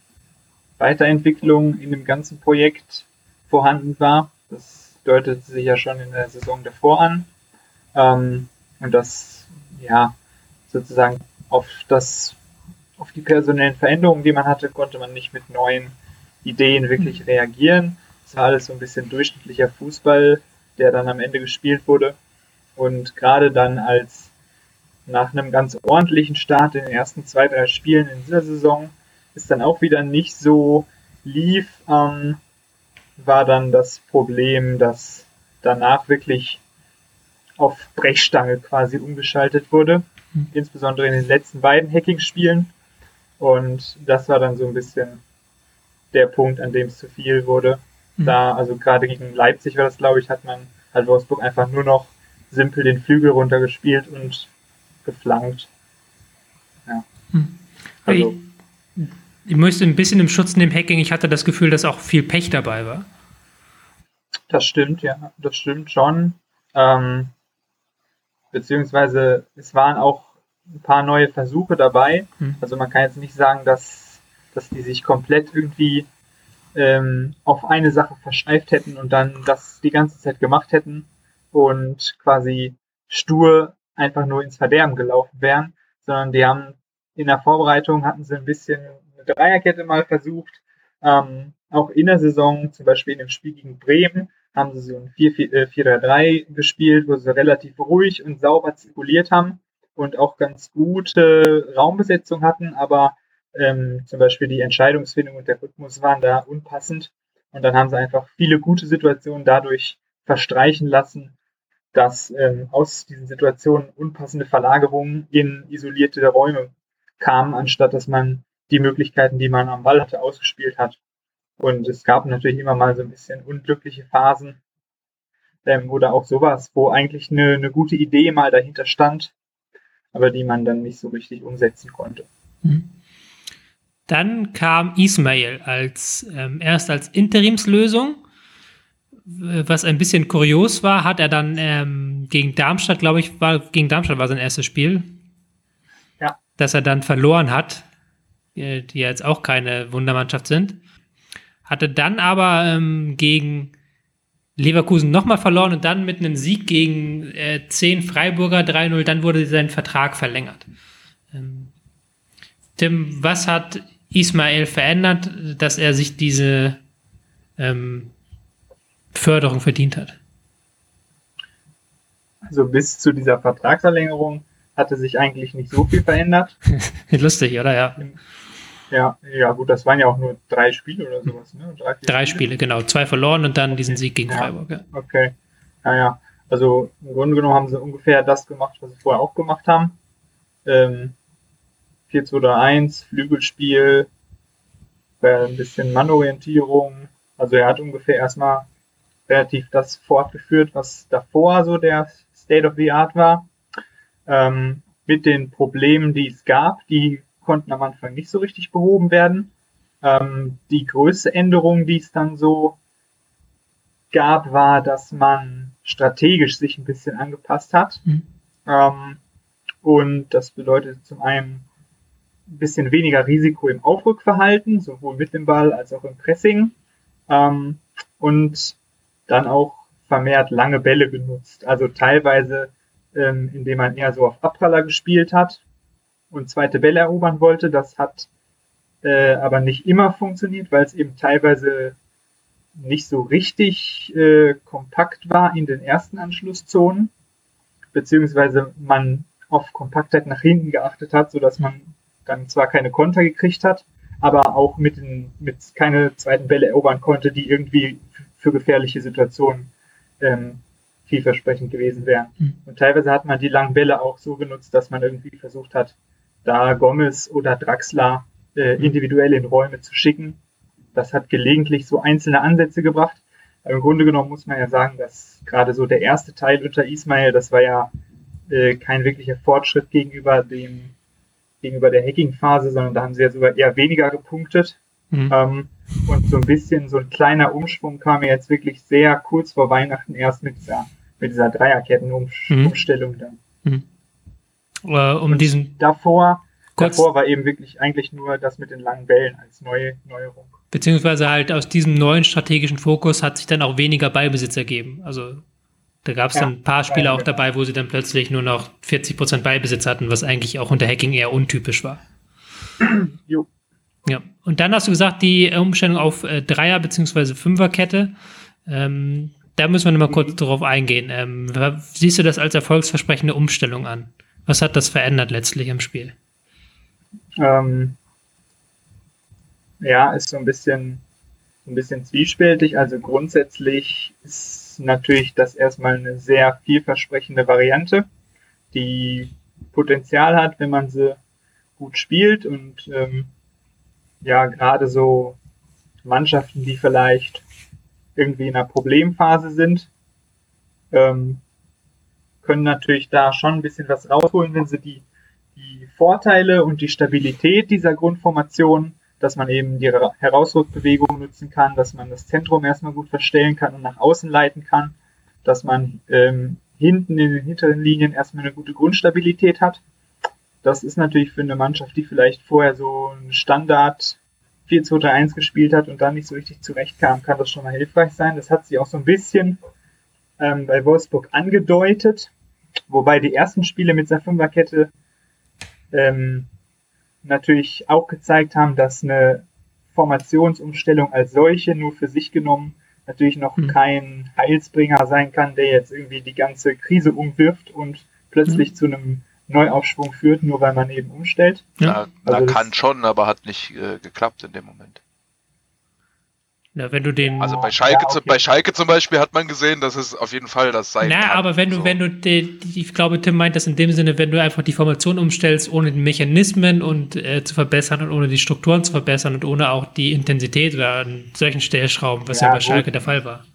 Weiterentwicklung in dem ganzen Projekt vorhanden war. Das deutete sich ja schon in der Saison davor an. Ähm, und das, ja, sozusagen auf das, auf die personellen Veränderungen, die man hatte, konnte man nicht mit neuen Ideen wirklich reagieren. Es war alles so ein bisschen durchschnittlicher Fußball, der dann am Ende gespielt wurde. Und gerade dann als nach einem ganz ordentlichen Start in den ersten zwei, drei Spielen in dieser Saison ist dann auch wieder nicht so lief, ähm, war dann das Problem, dass danach wirklich auf Brechstange quasi umgeschaltet wurde, mhm. insbesondere in den letzten beiden Hacking-Spielen. Und das war dann so ein bisschen der Punkt, an dem es zu viel wurde. Mhm. Da, also gerade gegen Leipzig war das, glaube ich, hat man halt Wolfsburg einfach nur noch simpel den Flügel runtergespielt und geflankt. Ja. Mhm. Also, ich, ich möchte ein bisschen im Schutz nehmen Hacking. Ich hatte das Gefühl, dass auch viel Pech dabei war. Das stimmt, ja, das stimmt schon. Ähm, beziehungsweise es waren auch ein paar neue Versuche dabei. Hm. Also man kann jetzt nicht sagen, dass, dass die sich komplett irgendwie ähm, auf eine Sache verschneift hätten und dann das die ganze Zeit gemacht hätten und quasi stur einfach nur ins Verderben gelaufen wären, sondern die haben in der Vorbereitung hatten sie ein bisschen eine Dreierkette mal versucht, ähm, auch in der Saison, zum Beispiel in dem Spiel gegen Bremen, haben sie so ein 4-3-3 äh, gespielt, wo sie relativ ruhig und sauber zirkuliert haben und auch ganz gute Raumbesetzung hatten, aber ähm, zum Beispiel die Entscheidungsfindung und der Rhythmus waren da unpassend. Und dann haben sie einfach viele gute Situationen dadurch verstreichen lassen, dass ähm, aus diesen Situationen unpassende Verlagerungen in isolierte Räume kamen, anstatt dass man die Möglichkeiten, die man am Ball hatte, ausgespielt hat. Und es gab natürlich immer mal so ein bisschen unglückliche Phasen ähm, oder auch sowas, wo eigentlich eine, eine gute Idee mal dahinter stand, aber die man dann nicht so richtig umsetzen konnte. Mhm. Dann kam Ismail als ähm, erst als Interimslösung, was ein bisschen kurios war, hat er dann ähm, gegen Darmstadt, glaube ich, war gegen Darmstadt war sein erstes Spiel, ja. dass er dann verloren hat, äh, die jetzt auch keine Wundermannschaft sind. Hatte dann aber ähm, gegen Leverkusen nochmal verloren und dann mit einem Sieg gegen äh, 10 Freiburger 3-0, dann wurde sein Vertrag verlängert. Ähm, Tim, was hat Ismail verändert, dass er sich diese ähm, Förderung verdient hat? Also bis zu dieser Vertragsverlängerung hatte sich eigentlich nicht so viel verändert. Lustig, oder? Ja. Ja, ja, gut, das waren ja auch nur drei Spiele oder sowas, ne? Drei, drei Spiele? Spiele? genau. Zwei verloren und dann okay. diesen Sieg gegen ja. Freiburg. Ja. Okay. Ja, ja. Also im Grunde genommen haben sie ungefähr das gemacht, was sie vorher auch gemacht haben. Ähm, 4-2-3-1, Flügelspiel, äh, ein bisschen Mannorientierung. Also er hat ungefähr erstmal relativ das fortgeführt, was davor so der State of the Art war. Ähm, mit den Problemen, die es gab, die konnten am Anfang nicht so richtig behoben werden. Ähm, die größte Änderung, die es dann so gab, war, dass man strategisch sich ein bisschen angepasst hat. Mhm. Ähm, und das bedeutet zum einen ein bisschen weniger Risiko im Aufrückverhalten, sowohl mit dem Ball als auch im Pressing. Ähm, und dann auch vermehrt lange Bälle genutzt. Also teilweise, ähm, indem man eher so auf Abpraller gespielt hat, und zweite Bälle erobern wollte. Das hat äh, aber nicht immer funktioniert, weil es eben teilweise nicht so richtig äh, kompakt war in den ersten Anschlusszonen, beziehungsweise man auf Kompaktheit nach hinten geachtet hat, so dass man dann zwar keine Konter gekriegt hat, aber auch mit, den, mit keine zweiten Bälle erobern konnte, die irgendwie für gefährliche Situationen ähm, vielversprechend gewesen wären. Mhm. Und teilweise hat man die langen Bälle auch so genutzt, dass man irgendwie versucht hat, da Gomez oder Draxler äh, mhm. individuell in Räume zu schicken. Das hat gelegentlich so einzelne Ansätze gebracht. Aber Im Grunde genommen muss man ja sagen, dass gerade so der erste Teil unter Ismail, das war ja äh, kein wirklicher Fortschritt gegenüber dem gegenüber der Hacking-Phase, sondern da haben sie ja sogar eher weniger gepunktet. Mhm. Ähm, und so ein bisschen so ein kleiner Umschwung kam mir jetzt wirklich sehr kurz vor Weihnachten erst mit dieser mit dieser Dreierkettenumstellung mhm. dann. Mhm. Äh, um diesen davor, davor war eben wirklich eigentlich nur das mit den langen Bällen als neue Neuerung. Beziehungsweise halt aus diesem neuen strategischen Fokus hat sich dann auch weniger Ballbesitz ergeben. Also da gab es ja, dann ein paar Spiele auch dabei, wo sie dann plötzlich nur noch 40% Ballbesitz hatten, was eigentlich auch unter Hacking eher untypisch war. jo. Ja, und dann hast du gesagt, die Umstellung auf äh, Dreier- bzw. Fünferkette. Ähm, da müssen wir nochmal kurz mhm. drauf eingehen. Ähm, siehst du das als erfolgsversprechende Umstellung an? Was hat das verändert letztlich im Spiel? Ähm, ja, ist so ein bisschen, ein bisschen zwiespältig. Also grundsätzlich ist natürlich das erstmal eine sehr vielversprechende Variante, die Potenzial hat, wenn man sie gut spielt und ähm, ja, gerade so Mannschaften, die vielleicht irgendwie in einer Problemphase sind, ähm, können natürlich da schon ein bisschen was rausholen, wenn sie die, die Vorteile und die Stabilität dieser Grundformation, dass man eben die Herausrückbewegung nutzen kann, dass man das Zentrum erstmal gut verstellen kann und nach außen leiten kann, dass man ähm, hinten in den hinteren Linien erstmal eine gute Grundstabilität hat. Das ist natürlich für eine Mannschaft, die vielleicht vorher so ein Standard 4-2-3-1 gespielt hat und dann nicht so richtig zurechtkam, kann das schon mal hilfreich sein. Das hat sie auch so ein bisschen ähm, bei Wolfsburg angedeutet, wobei die ersten Spiele mit der Fünferkette ähm, natürlich auch gezeigt haben, dass eine Formationsumstellung als solche nur für sich genommen natürlich noch mhm. kein Heilsbringer sein kann, der jetzt irgendwie die ganze Krise umwirft und plötzlich mhm. zu einem Neuaufschwung führt, nur weil man eben umstellt. Ja, also kann schon, aber hat nicht äh, geklappt in dem Moment. Ja, wenn du den. Also bei Schalke, ja, okay. bei Schalke zum Beispiel hat man gesehen, dass es auf jeden Fall das sein Na, kann. aber wenn du, so. wenn du, die, ich glaube, Tim meint das in dem Sinne, wenn du einfach die Formation umstellst, ohne die Mechanismen und äh, zu verbessern und ohne die Strukturen zu verbessern und ohne auch die Intensität oder an solchen Stellschrauben, was ja, ja bei Schalke der Fall war.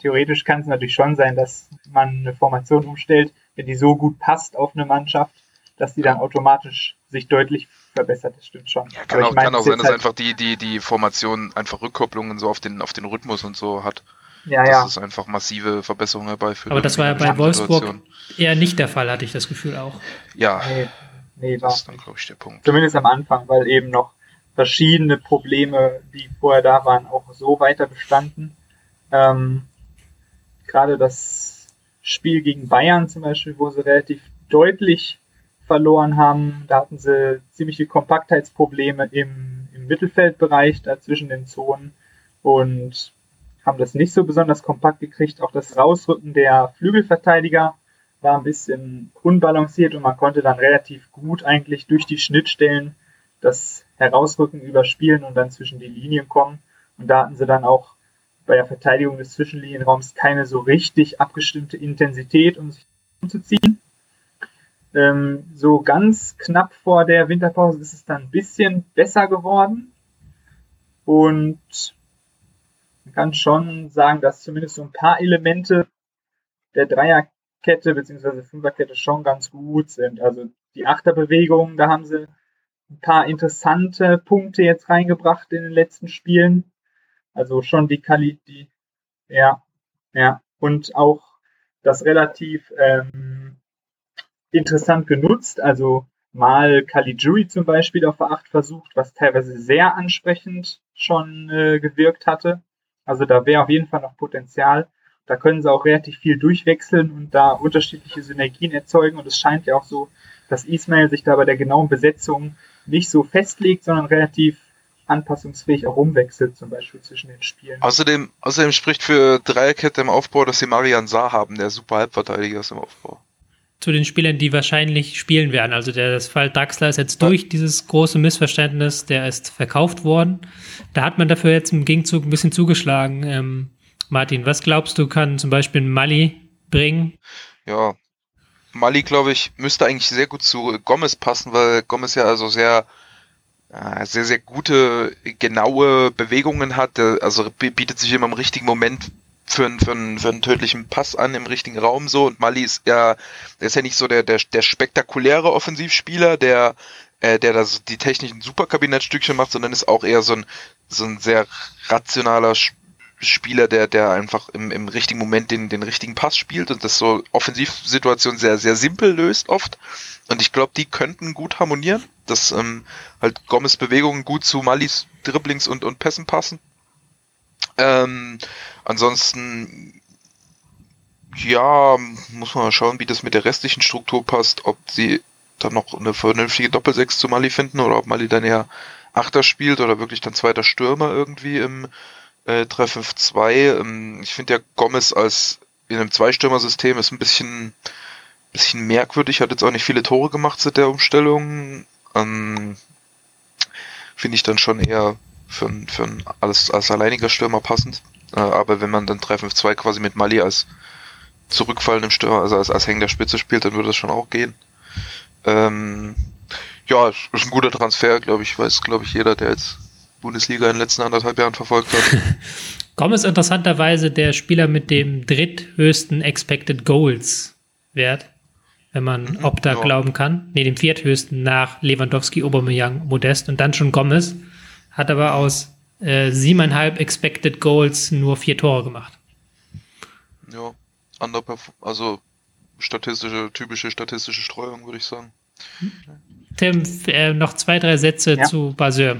Theoretisch kann es natürlich schon sein, dass man eine Formation umstellt, wenn die so gut passt auf eine Mannschaft, dass die dann automatisch sich deutlich verbessert, das stimmt schon. Ja, kann auch, mein, kann auch sein, dass halt einfach die, die, die Formation einfach Rückkopplungen so auf den, auf den Rhythmus und so hat. Ja, dass ja. es einfach massive Verbesserungen herbeiführt. Aber das war ja bei Wolfsburg Situation. eher nicht der Fall, hatte ich das Gefühl auch. Ja, nee, nee, das ist dann, glaube ich, der Punkt. Zumindest am Anfang, weil eben noch verschiedene Probleme, die vorher da waren, auch so weiter bestanden. Ähm, gerade das Spiel gegen Bayern zum Beispiel, wo sie relativ deutlich verloren haben. Da hatten sie ziemliche Kompaktheitsprobleme im, im Mittelfeldbereich, da zwischen den Zonen und haben das nicht so besonders kompakt gekriegt. Auch das Rausrücken der Flügelverteidiger war ein bisschen unbalanciert und man konnte dann relativ gut eigentlich durch die Schnittstellen das Herausrücken überspielen und dann zwischen die Linien kommen. Und da hatten sie dann auch bei der Verteidigung des Zwischenlinienraums keine so richtig abgestimmte Intensität, um sich umzuziehen. Ähm, so ganz knapp vor der Winterpause ist es dann ein bisschen besser geworden. Und man kann schon sagen, dass zumindest so ein paar Elemente der Dreierkette bzw. Fünferkette schon ganz gut sind. Also die Achterbewegung, da haben sie ein paar interessante Punkte jetzt reingebracht in den letzten Spielen. Also schon die Qualität, ja, ja. Und auch das relativ ähm, interessant genutzt. Also mal Caligiuri zum Beispiel auf 8 versucht, was teilweise sehr ansprechend schon äh, gewirkt hatte. Also da wäre auf jeden Fall noch Potenzial. Da können sie auch relativ viel durchwechseln und da unterschiedliche Synergien erzeugen. Und es scheint ja auch so, dass Ismail sich da bei der genauen Besetzung nicht so festlegt, sondern relativ anpassungsfähig auch rumwechselt, zum Beispiel zwischen den Spielen. Außerdem, außerdem spricht für Dreierkette im Aufbau, dass sie Marian Saar haben, der super Halbverteidiger ist im Aufbau zu den Spielern, die wahrscheinlich spielen werden. Also der das Fall Daxler ist jetzt durch dieses große Missverständnis, der ist verkauft worden. Da hat man dafür jetzt im Gegenzug ein bisschen zugeschlagen. Ähm, Martin, was glaubst du, kann zum Beispiel Mali bringen? Ja, Mali, glaube ich, müsste eigentlich sehr gut zu Gomez passen, weil Gomez ja also sehr äh, sehr, sehr gute, genaue Bewegungen hat. Also bietet sich immer im richtigen Moment für, einen, für, einen, für einen tödlichen Pass an im richtigen Raum so und Mali ist ja, ist ja nicht so der, der, der spektakuläre Offensivspieler, der, äh, der das die technischen Superkabinettstückchen macht, sondern ist auch eher so ein, so ein sehr rationaler Spieler, der, der einfach im, im richtigen Moment den, den richtigen Pass spielt und das so Offensivsituation sehr, sehr simpel löst oft. Und ich glaube, die könnten gut harmonieren, dass ähm, halt Gomez Bewegungen gut zu Malis Dribblings und, und Pässen passen. Ähm, ansonsten, ja, muss man mal schauen, wie das mit der restlichen Struktur passt, ob sie dann noch eine vernünftige Doppelsechs zu Mali finden oder ob Mali dann eher Achter spielt oder wirklich dann zweiter Stürmer irgendwie im äh, 3-5-2. Ähm, ich finde ja Gomez als in einem Zweistürmer-System ist ein bisschen, bisschen merkwürdig, hat jetzt auch nicht viele Tore gemacht seit der Umstellung. Ähm, finde ich dann schon eher für, für ein alles als alleiniger Stürmer passend. Äh, aber wenn man dann 3-5-2 quasi mit Mali als zurückfallendem Stürmer, also als, als hängender Spitze spielt, dann würde das schon auch gehen. Ähm, ja, ist ein guter Transfer, glaube ich, weiß, glaube ich, jeder, der jetzt Bundesliga in den letzten anderthalb Jahren verfolgt hat. Gomez interessanterweise der Spieler mit dem dritthöchsten Expected Goals Wert, wenn man mhm, Opta ja. glauben kann. Ne, dem vierthöchsten nach Lewandowski, Aubameyang, Modest und dann schon Gomez. Hat aber aus äh, siebeneinhalb Expected Goals nur vier Tore gemacht. Ja, also statistische, typische statistische Streuung, würde ich sagen. Tim, äh, noch zwei, drei Sätze ja. zu Basur.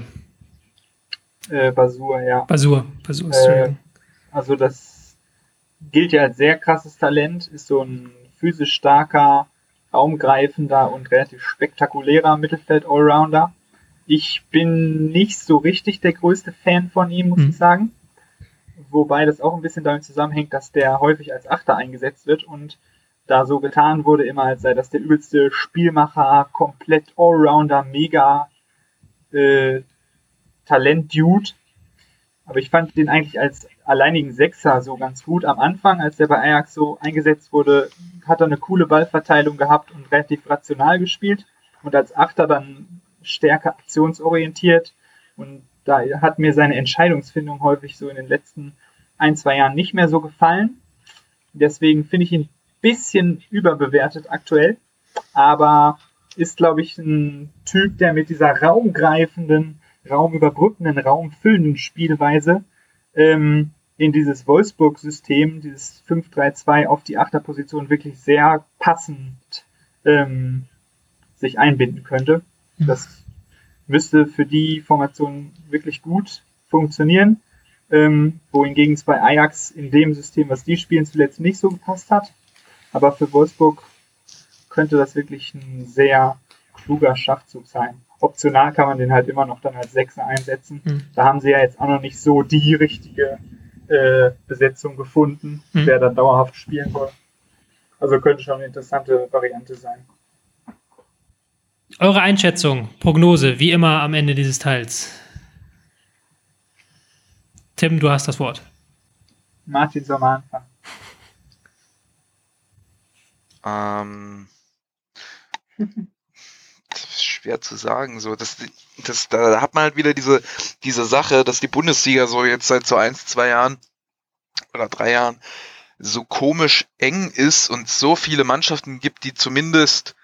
Äh, Basur, ja. Basur, Basur, äh, Also das gilt ja als sehr krasses Talent, ist so ein physisch starker, raumgreifender und relativ spektakulärer Mittelfeld-Allrounder. Ich bin nicht so richtig der größte Fan von ihm, muss hm. ich sagen. Wobei das auch ein bisschen damit zusammenhängt, dass der häufig als Achter eingesetzt wird und da so getan wurde, immer als sei das der übelste Spielmacher, komplett Allrounder, mega äh, Talent-Dude. Aber ich fand den eigentlich als alleinigen Sechser so ganz gut. Am Anfang, als der bei Ajax so eingesetzt wurde, hat er eine coole Ballverteilung gehabt und relativ rational gespielt. Und als Achter dann stärker aktionsorientiert. Und da hat mir seine Entscheidungsfindung häufig so in den letzten ein, zwei Jahren nicht mehr so gefallen. Deswegen finde ich ihn bisschen überbewertet aktuell, aber ist, glaube ich, ein Typ, der mit dieser raumgreifenden, raumüberbrückenden, raumfüllenden Spielweise ähm, in dieses Wolfsburg-System, dieses 5-3-2 auf die Achterposition wirklich sehr passend ähm, sich einbinden könnte. Mhm. Das müsste für die Formation wirklich gut funktionieren, ähm, wohingegen es bei Ajax in dem System, was die spielen, zuletzt nicht so gepasst hat. Aber für Wolfsburg könnte das wirklich ein sehr kluger Schachzug sein. Optional kann man den halt immer noch dann als Sechser einsetzen. Mhm. Da haben sie ja jetzt auch noch nicht so die richtige äh, Besetzung gefunden, mhm. wer dann dauerhaft spielen soll. Also könnte schon eine interessante Variante sein. Eure Einschätzung, Prognose, wie immer am Ende dieses Teils. Tim, du hast das Wort. Martin soll mal anfangen. Ähm, schwer zu sagen. So, das, das, da hat man halt wieder diese, diese Sache, dass die Bundesliga so jetzt seit so eins, zwei Jahren oder drei Jahren so komisch eng ist und so viele Mannschaften gibt, die zumindest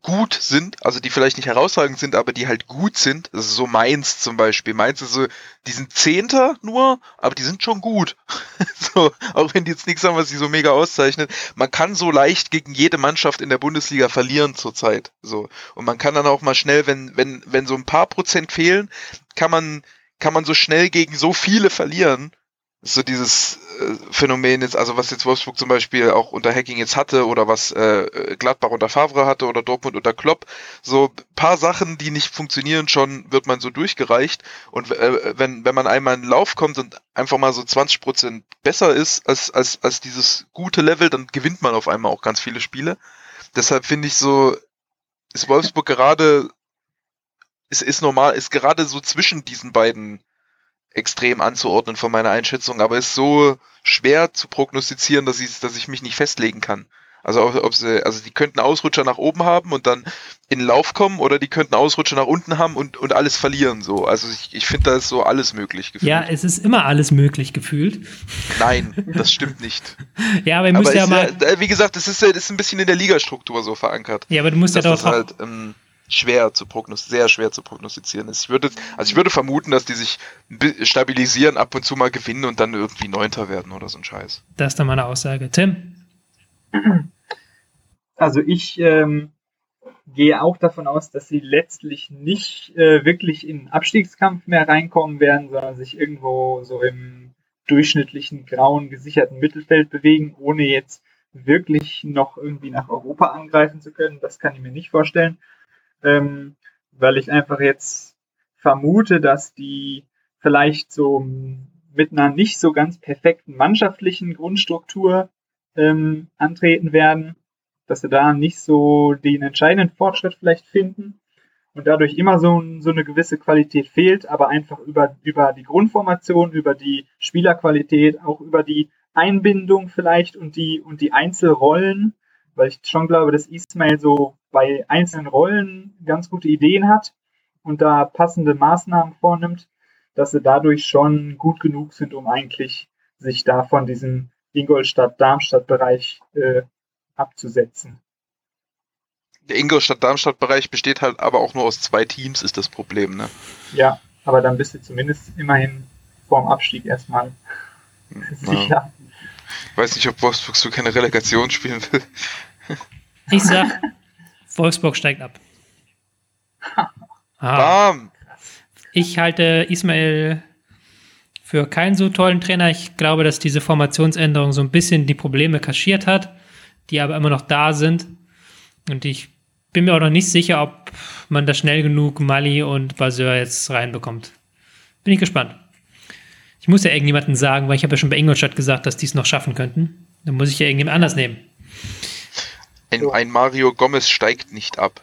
gut sind, also die vielleicht nicht herausragend sind, aber die halt gut sind. Das ist so Mainz zum Beispiel. Mainz ist so, die sind Zehnter nur, aber die sind schon gut. so, auch wenn die jetzt nichts haben, was sie so mega auszeichnet. Man kann so leicht gegen jede Mannschaft in der Bundesliga verlieren zurzeit. So. Und man kann dann auch mal schnell, wenn, wenn, wenn so ein paar Prozent fehlen, kann man, kann man so schnell gegen so viele verlieren so dieses äh, Phänomen jetzt, also was jetzt Wolfsburg zum Beispiel auch unter Hacking jetzt hatte oder was äh, Gladbach unter Favre hatte oder Dortmund unter Klopp, so paar Sachen, die nicht funktionieren, schon wird man so durchgereicht und äh, wenn wenn man einmal in den Lauf kommt und einfach mal so 20 Prozent besser ist als als als dieses gute Level, dann gewinnt man auf einmal auch ganz viele Spiele. Deshalb finde ich so ist Wolfsburg gerade ist ist normal ist gerade so zwischen diesen beiden extrem anzuordnen von meiner Einschätzung, aber ist so schwer zu prognostizieren, dass ich, dass ich mich nicht festlegen kann. Also ob sie, also die könnten Ausrutscher nach oben haben und dann in den Lauf kommen oder die könnten Ausrutscher nach unten haben und, und alles verlieren so. Also ich, ich finde, da ist so alles möglich gefühlt. Ja, es ist immer alles möglich gefühlt. Nein, das stimmt nicht. ja, aber ihr müsst aber ja mal. Ja, wie gesagt, das ist, ist ein bisschen in der Ligastruktur so verankert. Ja, aber du musst ja doch. Halt, ähm, schwer zu prognostizieren, sehr schwer zu prognostizieren ist. Ich würde, also ich würde vermuten, dass die sich stabilisieren, ab und zu mal gewinnen und dann irgendwie Neunter werden oder so ein Scheiß. Das ist dann meine Aussage. Tim? Also ich ähm, gehe auch davon aus, dass sie letztlich nicht äh, wirklich in Abstiegskampf mehr reinkommen werden, sondern sich irgendwo so im durchschnittlichen grauen gesicherten Mittelfeld bewegen, ohne jetzt wirklich noch irgendwie nach Europa angreifen zu können. Das kann ich mir nicht vorstellen, ähm, weil ich einfach jetzt vermute, dass die vielleicht so mit einer nicht so ganz perfekten mannschaftlichen Grundstruktur ähm, antreten werden, dass sie da nicht so den entscheidenden Fortschritt vielleicht finden und dadurch immer so, so eine gewisse Qualität fehlt, aber einfach über, über die Grundformation, über die Spielerqualität, auch über die Einbindung vielleicht und die, und die Einzelrollen, weil ich schon glaube, dass Ismail so bei einzelnen Rollen ganz gute Ideen hat und da passende Maßnahmen vornimmt, dass sie dadurch schon gut genug sind, um eigentlich sich da von diesem Ingolstadt-Darmstadt-Bereich äh, abzusetzen. Der Ingolstadt-Darmstadt-Bereich besteht halt aber auch nur aus zwei Teams, ist das Problem, ne? Ja, aber dann bist du zumindest immerhin vorm Abstieg erstmal sicher. Ich weiß nicht, ob Wolfsburg so keine Relegation spielen will. Ich sag, Wolfsburg steigt ab. Ah. Ich halte Ismail für keinen so tollen Trainer. Ich glaube, dass diese Formationsänderung so ein bisschen die Probleme kaschiert hat, die aber immer noch da sind. Und ich bin mir auch noch nicht sicher, ob man da schnell genug Mali und Baseur jetzt reinbekommt. Bin ich gespannt. Ich muss ja irgendjemanden sagen, weil ich habe ja schon bei Ingolstadt gesagt, dass die es noch schaffen könnten. Dann muss ich ja irgendjemand anders nehmen. Ein, ein Mario Gomez steigt nicht ab.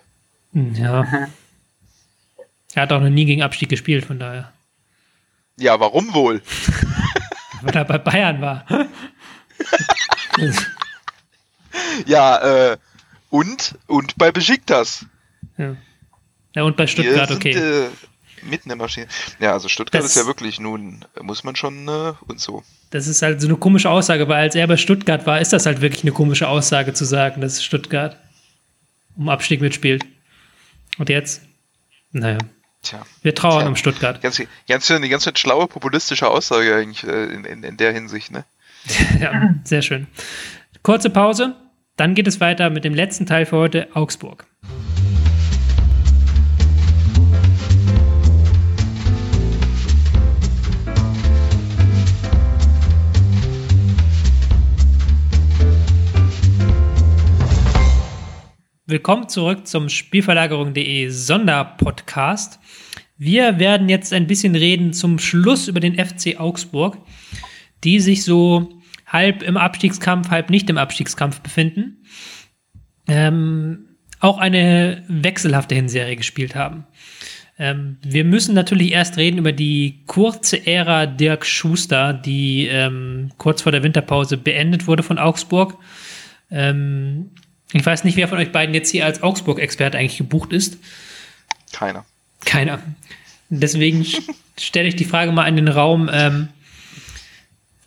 Ja. Er hat auch noch nie gegen Abstieg gespielt, von daher. Ja, warum wohl? Weil er bei Bayern war. ja, äh, und, und bei Besiktas. Ja. ja, und bei Stuttgart, sind, okay. Äh, mitten in der Maschine. Ja, also Stuttgart das, ist ja wirklich nun, muss man schon äh, und so. Das ist halt so eine komische Aussage, weil als er bei Stuttgart war, ist das halt wirklich eine komische Aussage zu sagen, dass Stuttgart um Abstieg mitspielt. Und jetzt? Naja. Tja. Wir trauern Tja. um Stuttgart. Ganz, ganz, eine ganz schlaue populistische Aussage eigentlich äh, in, in, in der Hinsicht, ne? ja, sehr schön. Kurze Pause, dann geht es weiter mit dem letzten Teil für heute, Augsburg. Willkommen zurück zum Spielverlagerung.de Sonderpodcast. Wir werden jetzt ein bisschen reden zum Schluss über den FC Augsburg, die sich so halb im Abstiegskampf, halb nicht im Abstiegskampf befinden. Ähm, auch eine wechselhafte Hinserie gespielt haben. Ähm, wir müssen natürlich erst reden über die kurze Ära Dirk Schuster, die ähm, kurz vor der Winterpause beendet wurde von Augsburg. Ähm, ich weiß nicht, wer von euch beiden jetzt hier als Augsburg-Experte eigentlich gebucht ist. Keiner. Keiner. Deswegen stelle ich die Frage mal in den Raum. Ähm,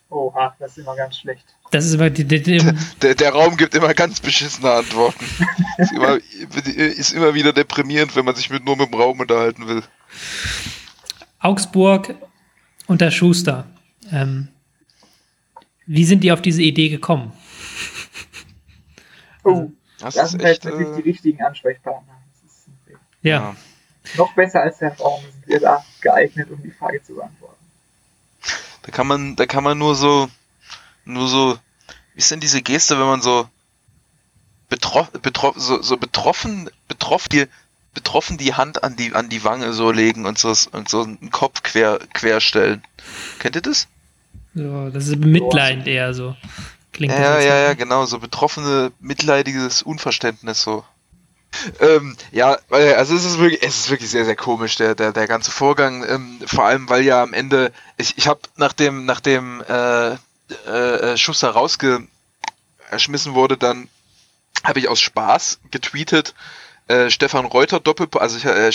Oha, das ist immer ganz schlecht. Das ist immer die, die, die, der, der, Raum gibt immer ganz beschissene Antworten. ist, immer, ist immer wieder deprimierend, wenn man sich mit, nur mit dem Raum unterhalten will. Augsburg unter Schuster. Ähm, wie sind die auf diese Idee gekommen? Oh, das, das sind echt, wirklich äh... die richtigen Ansprechpartner. ja. ja. Noch besser als Herr Raum sind wir da geeignet, um die Frage zu beantworten. Da kann man, da kann man nur so, nur so, wie ist denn diese Geste, wenn man so betroffen, betroffen, so, so betroffen, betroffen die, betroffen die Hand an die, an die Wange so legen und so, und so einen Kopf quer, quer stellen. Kennt ihr das? Ja, das ist mitleidend eher so. Klingt ja, ja, ja, genau, so betroffene, mitleidiges Unverständnis so. Ähm, ja, also es ist wirklich, es ist wirklich sehr, sehr komisch, der, der, der ganze Vorgang. Ähm, vor allem, weil ja am Ende, ich, ich habe nach dem, nach dem äh, äh, Schuster rausgeschmissen wurde, dann habe ich aus Spaß getweetet, äh, Stefan Reuter Doppel, also ich, äh,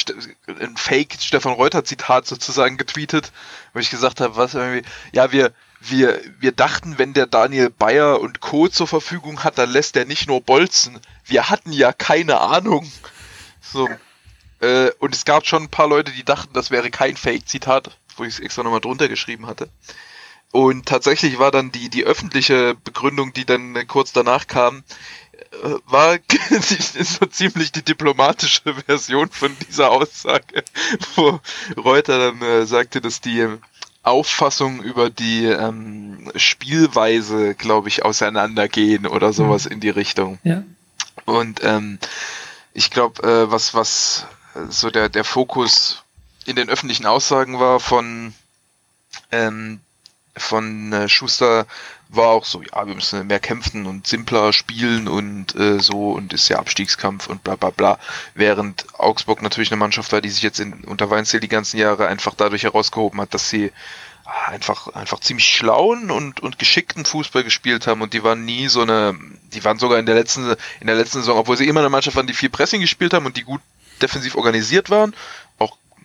ein Fake Stefan Reuter Zitat sozusagen getweetet, wo ich gesagt habe, was irgendwie, ja, wir, wir, wir dachten, wenn der Daniel Bayer und Co. zur Verfügung hat, dann lässt er nicht nur bolzen. Wir hatten ja keine Ahnung. So. Äh, und es gab schon ein paar Leute, die dachten, das wäre kein Fake-Zitat, wo ich es extra nochmal drunter geschrieben hatte. Und tatsächlich war dann die, die öffentliche Begründung, die dann kurz danach kam, äh, war so ziemlich die diplomatische Version von dieser Aussage, wo Reuter dann äh, sagte, dass die Auffassung über die ähm, Spielweise, glaube ich, auseinandergehen oder sowas mhm. in die Richtung. Ja. Und ähm, ich glaube, äh, was, was so der, der Fokus in den öffentlichen Aussagen war von, ähm, von äh, Schuster, war auch so, ja, wir müssen mehr kämpfen und simpler spielen und äh, so und ist ja Abstiegskampf und bla bla bla. Während Augsburg natürlich eine Mannschaft war, die sich jetzt in, unter Weinzel die ganzen Jahre einfach dadurch herausgehoben hat, dass sie ah, einfach, einfach ziemlich schlauen und, und geschickten Fußball gespielt haben und die waren nie so eine, die waren sogar in der letzten, in der letzten Saison, obwohl sie immer eine Mannschaft waren, die viel Pressing gespielt haben und die gut defensiv organisiert waren,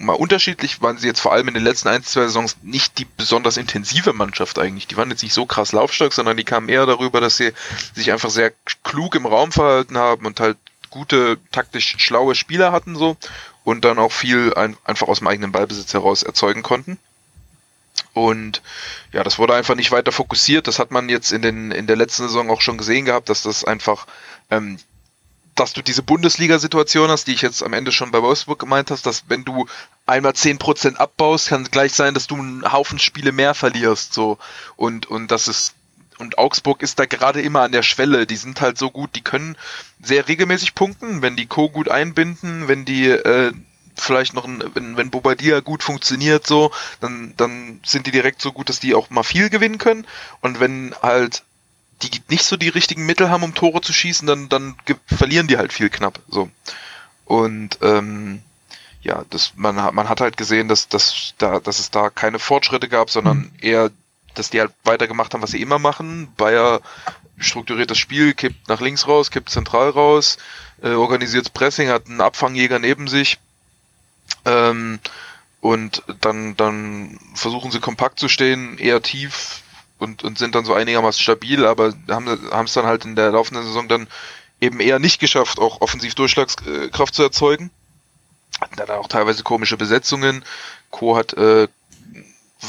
mal unterschiedlich, waren sie jetzt vor allem in den letzten ein, zwei Saisons nicht die besonders intensive Mannschaft eigentlich. Die waren jetzt nicht so krass laufstark, sondern die kamen eher darüber, dass sie sich einfach sehr klug im Raum verhalten haben und halt gute, taktisch schlaue Spieler hatten so und dann auch viel ein, einfach aus dem eigenen Ballbesitz heraus erzeugen konnten. Und ja, das wurde einfach nicht weiter fokussiert. Das hat man jetzt in, den, in der letzten Saison auch schon gesehen gehabt, dass das einfach ähm, dass du diese Bundesliga-Situation hast, die ich jetzt am Ende schon bei Wolfsburg gemeint hast, dass wenn du einmal 10% abbaust, kann es gleich sein, dass du einen Haufen Spiele mehr verlierst, so. Und, und das ist, und Augsburg ist da gerade immer an der Schwelle. Die sind halt so gut, die können sehr regelmäßig punkten, wenn die Co. gut einbinden, wenn die, äh, vielleicht noch ein, wenn, wenn Bobadilla gut funktioniert, so, dann, dann sind die direkt so gut, dass die auch mal viel gewinnen können. Und wenn halt die nicht so die richtigen Mittel haben, um Tore zu schießen, dann, dann verlieren die halt viel knapp. So. Und ähm, ja, das, man, man hat halt gesehen, dass, dass, da, dass es da keine Fortschritte gab, sondern mhm. eher, dass die halt weitergemacht haben, was sie immer machen. Bayer strukturiert das Spiel, kippt nach links raus, kippt zentral raus, äh, organisiert Pressing, hat einen Abfangjäger neben sich. Ähm, und dann, dann versuchen sie kompakt zu stehen, eher tief, und, und sind dann so einigermaßen stabil, aber haben es dann halt in der laufenden Saison dann eben eher nicht geschafft, auch offensiv Durchschlagskraft zu erzeugen. Hatten dann auch teilweise komische Besetzungen. Co hat, äh,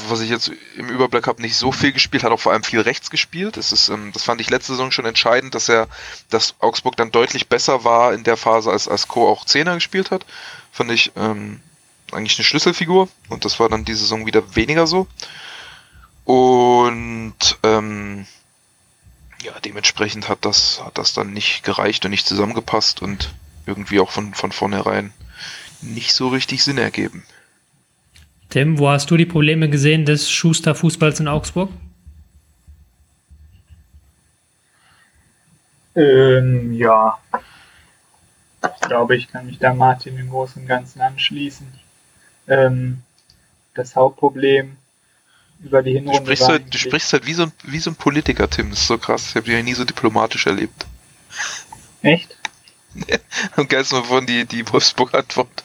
was ich jetzt im Überblick habe, nicht so viel gespielt, hat auch vor allem viel rechts gespielt. Das ist, ähm, das fand ich letzte Saison schon entscheidend, dass er, dass Augsburg dann deutlich besser war in der Phase, als, als Co auch Zehner gespielt hat. Fand ich ähm, eigentlich eine Schlüsselfigur und das war dann diese Saison wieder weniger so. Und ähm, ja, dementsprechend hat das, hat das dann nicht gereicht und nicht zusammengepasst und irgendwie auch von, von vornherein nicht so richtig Sinn ergeben. Tim, wo hast du die Probleme gesehen des Schuster-Fußballs in Augsburg? Ähm, ja, ich glaube, ich kann mich da Martin im Großen und Ganzen anschließen. Ähm, das Hauptproblem über die Hinrunde. Du sprichst, halt, du sprichst halt wie so, ein, wie so ein Politiker, Tim. Das ist so krass. Ich habe dich ja nie so diplomatisch erlebt. Echt? Am geilsten von die, die Wolfsburg-Antwort.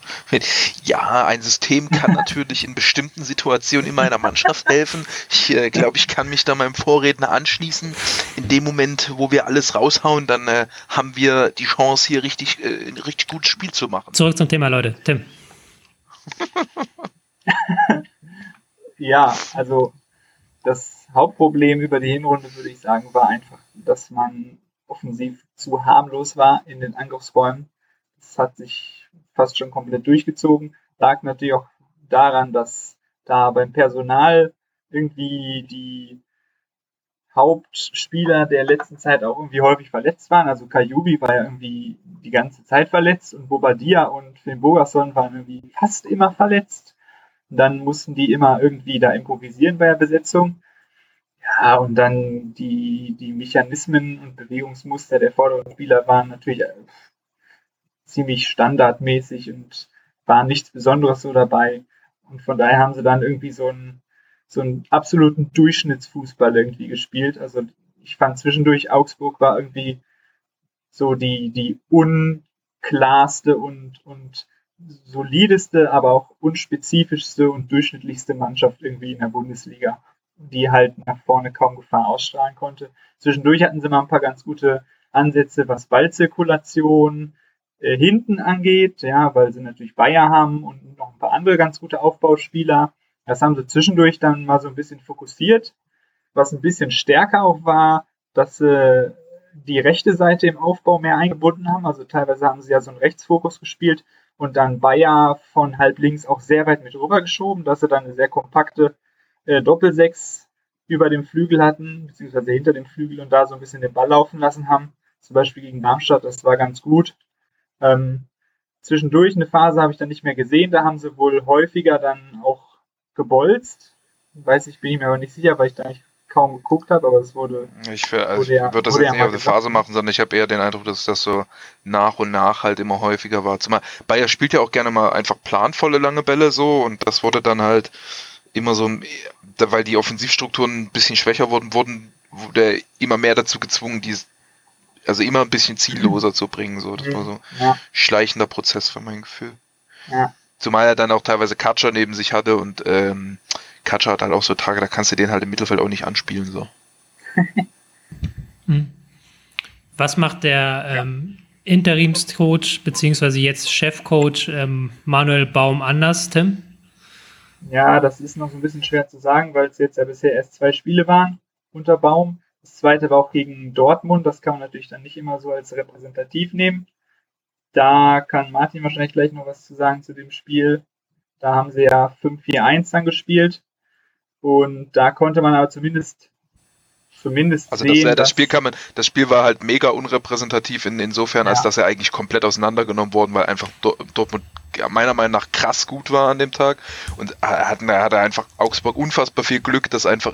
Ja, ein System kann natürlich in bestimmten Situationen in meiner Mannschaft helfen. Ich äh, glaube, ich kann mich da meinem Vorredner anschließen. In dem Moment, wo wir alles raushauen, dann äh, haben wir die Chance, hier richtig, äh, ein richtig gutes Spiel zu machen. Zurück zum Thema, Leute. Tim. Ja, also das Hauptproblem über die Hinrunde, würde ich sagen, war einfach, dass man offensiv zu harmlos war in den Angriffsräumen. Das hat sich fast schon komplett durchgezogen. Lag natürlich auch daran, dass da beim Personal irgendwie die Hauptspieler der letzten Zeit auch irgendwie häufig verletzt waren. Also Kajubi war ja irgendwie die ganze Zeit verletzt und Bobadilla und Finn Bogerson waren irgendwie fast immer verletzt. Dann mussten die immer irgendwie da improvisieren bei der Besetzung. Ja, und dann die, die Mechanismen und Bewegungsmuster der vorderen Spieler waren natürlich äh, ziemlich standardmäßig und waren nichts Besonderes so dabei. Und von daher haben sie dann irgendwie so einen, so einen absoluten Durchschnittsfußball irgendwie gespielt. Also ich fand zwischendurch Augsburg war irgendwie so die, die unklarste und, und solideste, aber auch unspezifischste und durchschnittlichste Mannschaft irgendwie in der Bundesliga, die halt nach vorne kaum Gefahr ausstrahlen konnte. Zwischendurch hatten sie mal ein paar ganz gute Ansätze, was Ballzirkulation, äh, hinten angeht, ja, weil sie natürlich Bayer haben und noch ein paar andere ganz gute Aufbauspieler. Das haben sie zwischendurch dann mal so ein bisschen fokussiert. Was ein bisschen stärker auch war, dass sie die rechte Seite im Aufbau mehr eingebunden haben. Also teilweise haben sie ja so einen Rechtsfokus gespielt und dann Bayer von halb links auch sehr weit mit rüber geschoben, dass sie dann eine sehr kompakte äh, Doppelsechs über dem Flügel hatten, beziehungsweise hinter dem Flügel und da so ein bisschen den Ball laufen lassen haben. Zum Beispiel gegen Darmstadt, das war ganz gut. Ähm, zwischendurch eine Phase habe ich dann nicht mehr gesehen, da haben sie wohl häufiger dann auch gebolzt. Weiß ich, bin ich mir aber nicht sicher, weil ich da eigentlich kaum geguckt habe, aber es wurde. Ich, also ich würde das jetzt nicht auf die Phase machen, sondern ich habe eher den Eindruck, dass das so nach und nach halt immer häufiger war. Zumal Bayer spielt ja auch gerne mal einfach planvolle lange Bälle so und das wurde dann halt immer so, weil die Offensivstrukturen ein bisschen schwächer wurden, wurden wurde immer mehr dazu gezwungen, die also immer ein bisschen zielloser zu bringen. So, das war so ja. schleichender Prozess für mein Gefühl. Ja. Zumal er dann auch teilweise Katscher neben sich hatte und ähm, Katscher hat halt auch so Tage, da kannst du den halt im Mittelfeld auch nicht anspielen. So. Hm. Was macht der ähm, Interimscoach beziehungsweise jetzt Chefcoach ähm, Manuel Baum anders, Tim? Ja, das ist noch so ein bisschen schwer zu sagen, weil es jetzt ja bisher erst zwei Spiele waren unter Baum. Das zweite war auch gegen Dortmund. Das kann man natürlich dann nicht immer so als repräsentativ nehmen. Da kann Martin wahrscheinlich gleich noch was zu sagen zu dem Spiel. Da haben sie ja 5-4-1 dann gespielt. Und da konnte man aber zumindest zumindest also sehen, das, das Spiel kann man, das Spiel war halt mega unrepräsentativ in, insofern, ja. als dass er eigentlich komplett auseinandergenommen worden, weil einfach Dortmund meiner Meinung nach krass gut war an dem Tag und er hat, er hatte einfach Augsburg unfassbar viel Glück, dass einfach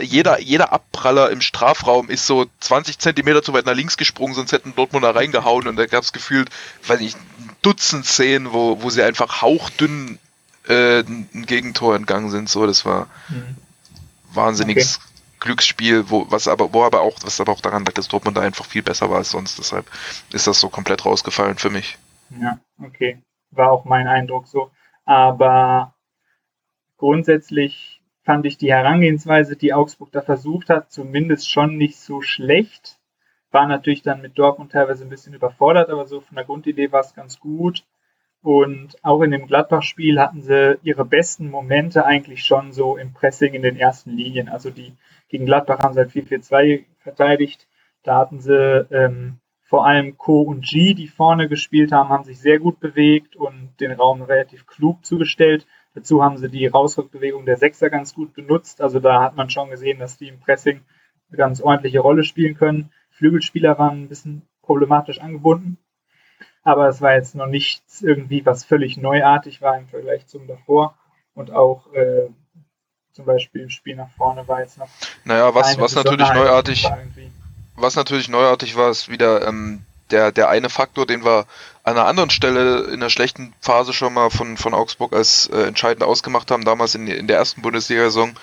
jeder, jeder Abpraller im Strafraum ist so 20 Zentimeter zu weit nach links gesprungen, sonst hätten Dortmund da reingehauen und da gab es gefühlt, weiß ich, Dutzend Szenen, wo, wo sie einfach hauchdünn äh, ein Gegentor entgangen sind. So, das war mhm. wahnsinniges okay. Glücksspiel, wo, was aber, wo aber auch, was aber auch daran lag, dass Dortmund da einfach viel besser war als sonst. Deshalb ist das so komplett rausgefallen für mich. Ja, okay. War auch mein Eindruck so. Aber grundsätzlich fand ich die Herangehensweise, die Augsburg da versucht hat, zumindest schon nicht so schlecht. War natürlich dann mit Dortmund teilweise ein bisschen überfordert, aber so von der Grundidee war es ganz gut. Und auch in dem Gladbach-Spiel hatten sie ihre besten Momente eigentlich schon so im Pressing in den ersten Linien. Also die gegen Gladbach haben sie halt 4-4-2 verteidigt. Da hatten sie ähm, vor allem Co und G, die vorne gespielt haben, haben sich sehr gut bewegt und den Raum relativ klug zugestellt. Dazu haben sie die Rausrückbewegung der Sechser ganz gut benutzt. Also da hat man schon gesehen, dass die im Pressing eine ganz ordentliche Rolle spielen können. Flügelspieler waren ein bisschen problematisch angebunden aber es war jetzt noch nichts irgendwie, was völlig neuartig war im Vergleich zum davor. Und auch äh, zum Beispiel im Spiel nach vorne war jetzt noch. Naja, was, was natürlich neuartig, was natürlich neuartig war, ist wieder ähm, der, der eine Faktor, den wir an einer anderen Stelle in der schlechten Phase schon mal von, von Augsburg als äh, entscheidend ausgemacht haben, damals in, in der ersten Bundesliga-Saison,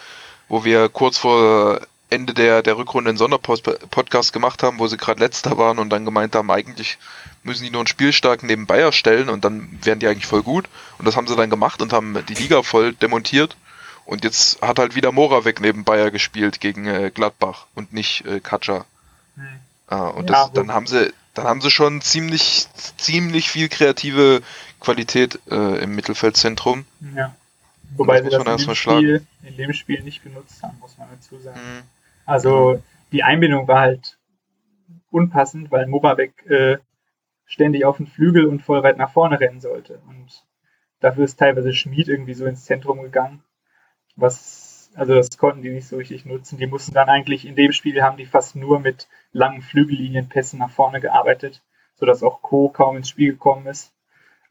wo wir kurz vor Ende der, der Rückrunde einen Sonderpodcast gemacht haben, wo sie gerade letzter waren und dann gemeint haben, eigentlich müssen die nur einen Spielstarken neben Bayer stellen und dann wären die eigentlich voll gut. Und das haben sie dann gemacht und haben die Liga voll demontiert. Und jetzt hat halt wieder Moravec neben Bayer gespielt gegen äh, Gladbach und nicht äh, Katscha. Hm. Ah, und ja, das, dann haben sie, dann haben sie schon ziemlich, ziemlich viel kreative Qualität äh, im Mittelfeldzentrum. Ja. Wobei das sie das in dem, Spiel, in dem Spiel nicht genutzt haben, muss man dazu sagen. Mhm. Also die Einbindung war halt unpassend, weil Moravec äh, ständig auf den Flügel und voll weit nach vorne rennen sollte. Und dafür ist teilweise Schmied irgendwie so ins Zentrum gegangen. Was, also das konnten die nicht so richtig nutzen. Die mussten dann eigentlich in dem Spiel haben die fast nur mit langen Flügellinienpässen nach vorne gearbeitet, sodass auch Co kaum ins Spiel gekommen ist.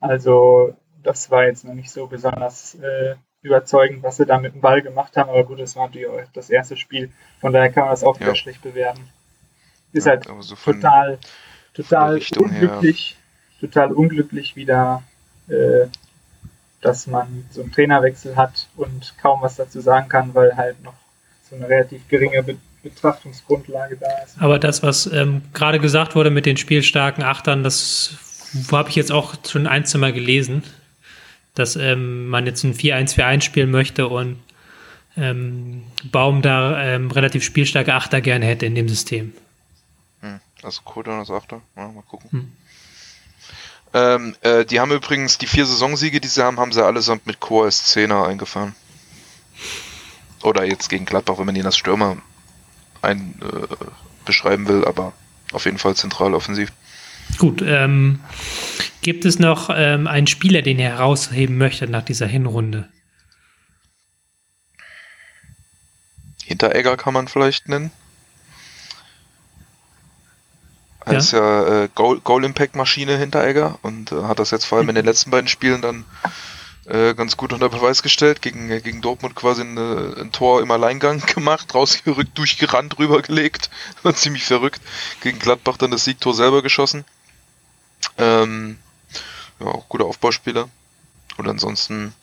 Also das war jetzt noch nicht so besonders äh, überzeugend, was sie da mit dem Ball gemacht haben. Aber gut, das war natürlich auch das erste Spiel. Von daher kann man das auch ja. wieder schlecht bewerten. Ist ja, halt so total total unglücklich, her. total unglücklich wieder, äh, dass man so einen Trainerwechsel hat und kaum was dazu sagen kann, weil halt noch so eine relativ geringe Be Betrachtungsgrundlage da ist. Aber das, was ähm, gerade gesagt wurde mit den spielstarken Achtern, das habe ich jetzt auch schon ein, zwei Mal gelesen, dass ähm, man jetzt ein 4-1-4-1 spielen möchte und ähm, Baum da ähm, relativ spielstarke Achter gerne hätte in dem System. Also Cooldown ist Achter. Ja, mal gucken. Hm. Ähm, äh, die haben übrigens die vier Saisonsiege, die sie haben, haben sie allesamt mit Chor als Zehner eingefahren. Oder jetzt gegen Gladbach, wenn man ihn als Stürmer ein, äh, beschreiben will, aber auf jeden Fall zentral offensiv. Gut, ähm, gibt es noch ähm, einen Spieler, den ihr herausheben möchtet nach dieser Hinrunde? Hinteregger kann man vielleicht nennen. Er ja. ist ja äh, Goal-Impact-Maschine Hinteregger und äh, hat das jetzt vor allem in den letzten beiden Spielen dann äh, ganz gut unter Beweis gestellt. Gegen, gegen Dortmund quasi ein, ein Tor im Alleingang gemacht, rausgerückt, durchgerannt, rübergelegt. War ziemlich verrückt. Gegen Gladbach dann das Siegtor selber geschossen. Ähm, ja, auch guter Aufbauspieler. Und ansonsten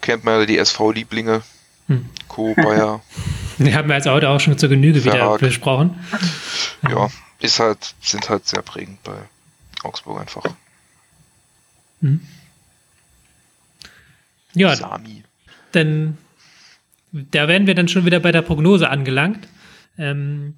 kennt man ja die SV-Lieblinge. Hm. Co, Bayer. Die haben wir jetzt heute auch schon zur Genüge Verhag. wieder besprochen. Ja, ist halt, sind halt sehr prägend bei Augsburg einfach. Hm. Ja, Sami. Denn da werden wir dann schon wieder bei der Prognose angelangt. Ähm,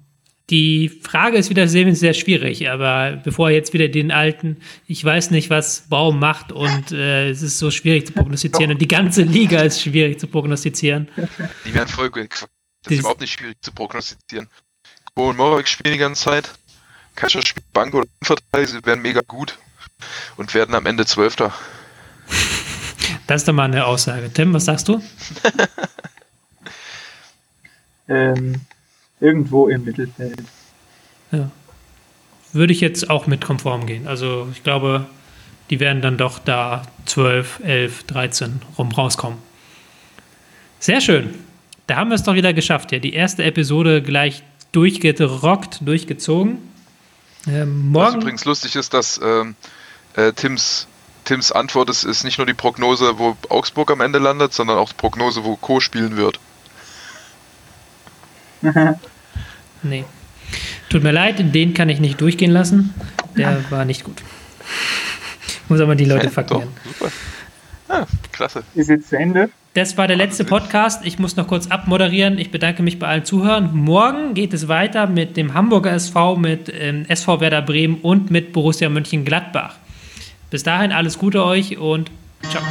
die Frage ist wieder sehr, sehr schwierig, aber bevor jetzt wieder den alten, ich weiß nicht, was Baum macht und äh, es ist so schwierig zu prognostizieren und die ganze Liga ist schwierig zu prognostizieren. Die werden voll Das ist überhaupt nicht schwierig zu prognostizieren. Bo und Morak spielen die ganze Zeit. Spielt Bank oder Innenverteidiger, sie werden mega gut und werden am Ende Zwölfter. Das ist doch mal eine Aussage. Tim, was sagst du? ähm, irgendwo im Mittelfeld. Ja. Würde ich jetzt auch mit konform gehen. Also ich glaube, die werden dann doch da 12, 11, 13 rum rauskommen. Sehr schön. Da haben wir es doch wieder geschafft. Ja, die erste Episode gleich durchgerockt, durchgezogen. Ähm, morgen Was übrigens lustig ist, dass ähm, äh, Tims, Tims Antwort ist, ist nicht nur die Prognose, wo Augsburg am Ende landet, sondern auch die Prognose, wo Co spielen wird. Nee. Tut mir leid, den kann ich nicht durchgehen lassen. Der war nicht gut. Muss aber die Leute faktieren. Super. Ah, klasse. Ist jetzt zu Ende? Das war der letzte Podcast. Ich muss noch kurz abmoderieren. Ich bedanke mich bei allen Zuhörern. Morgen geht es weiter mit dem Hamburger SV, mit ähm, SV Werder Bremen und mit Borussia Mönchengladbach. Bis dahin alles Gute euch und ciao.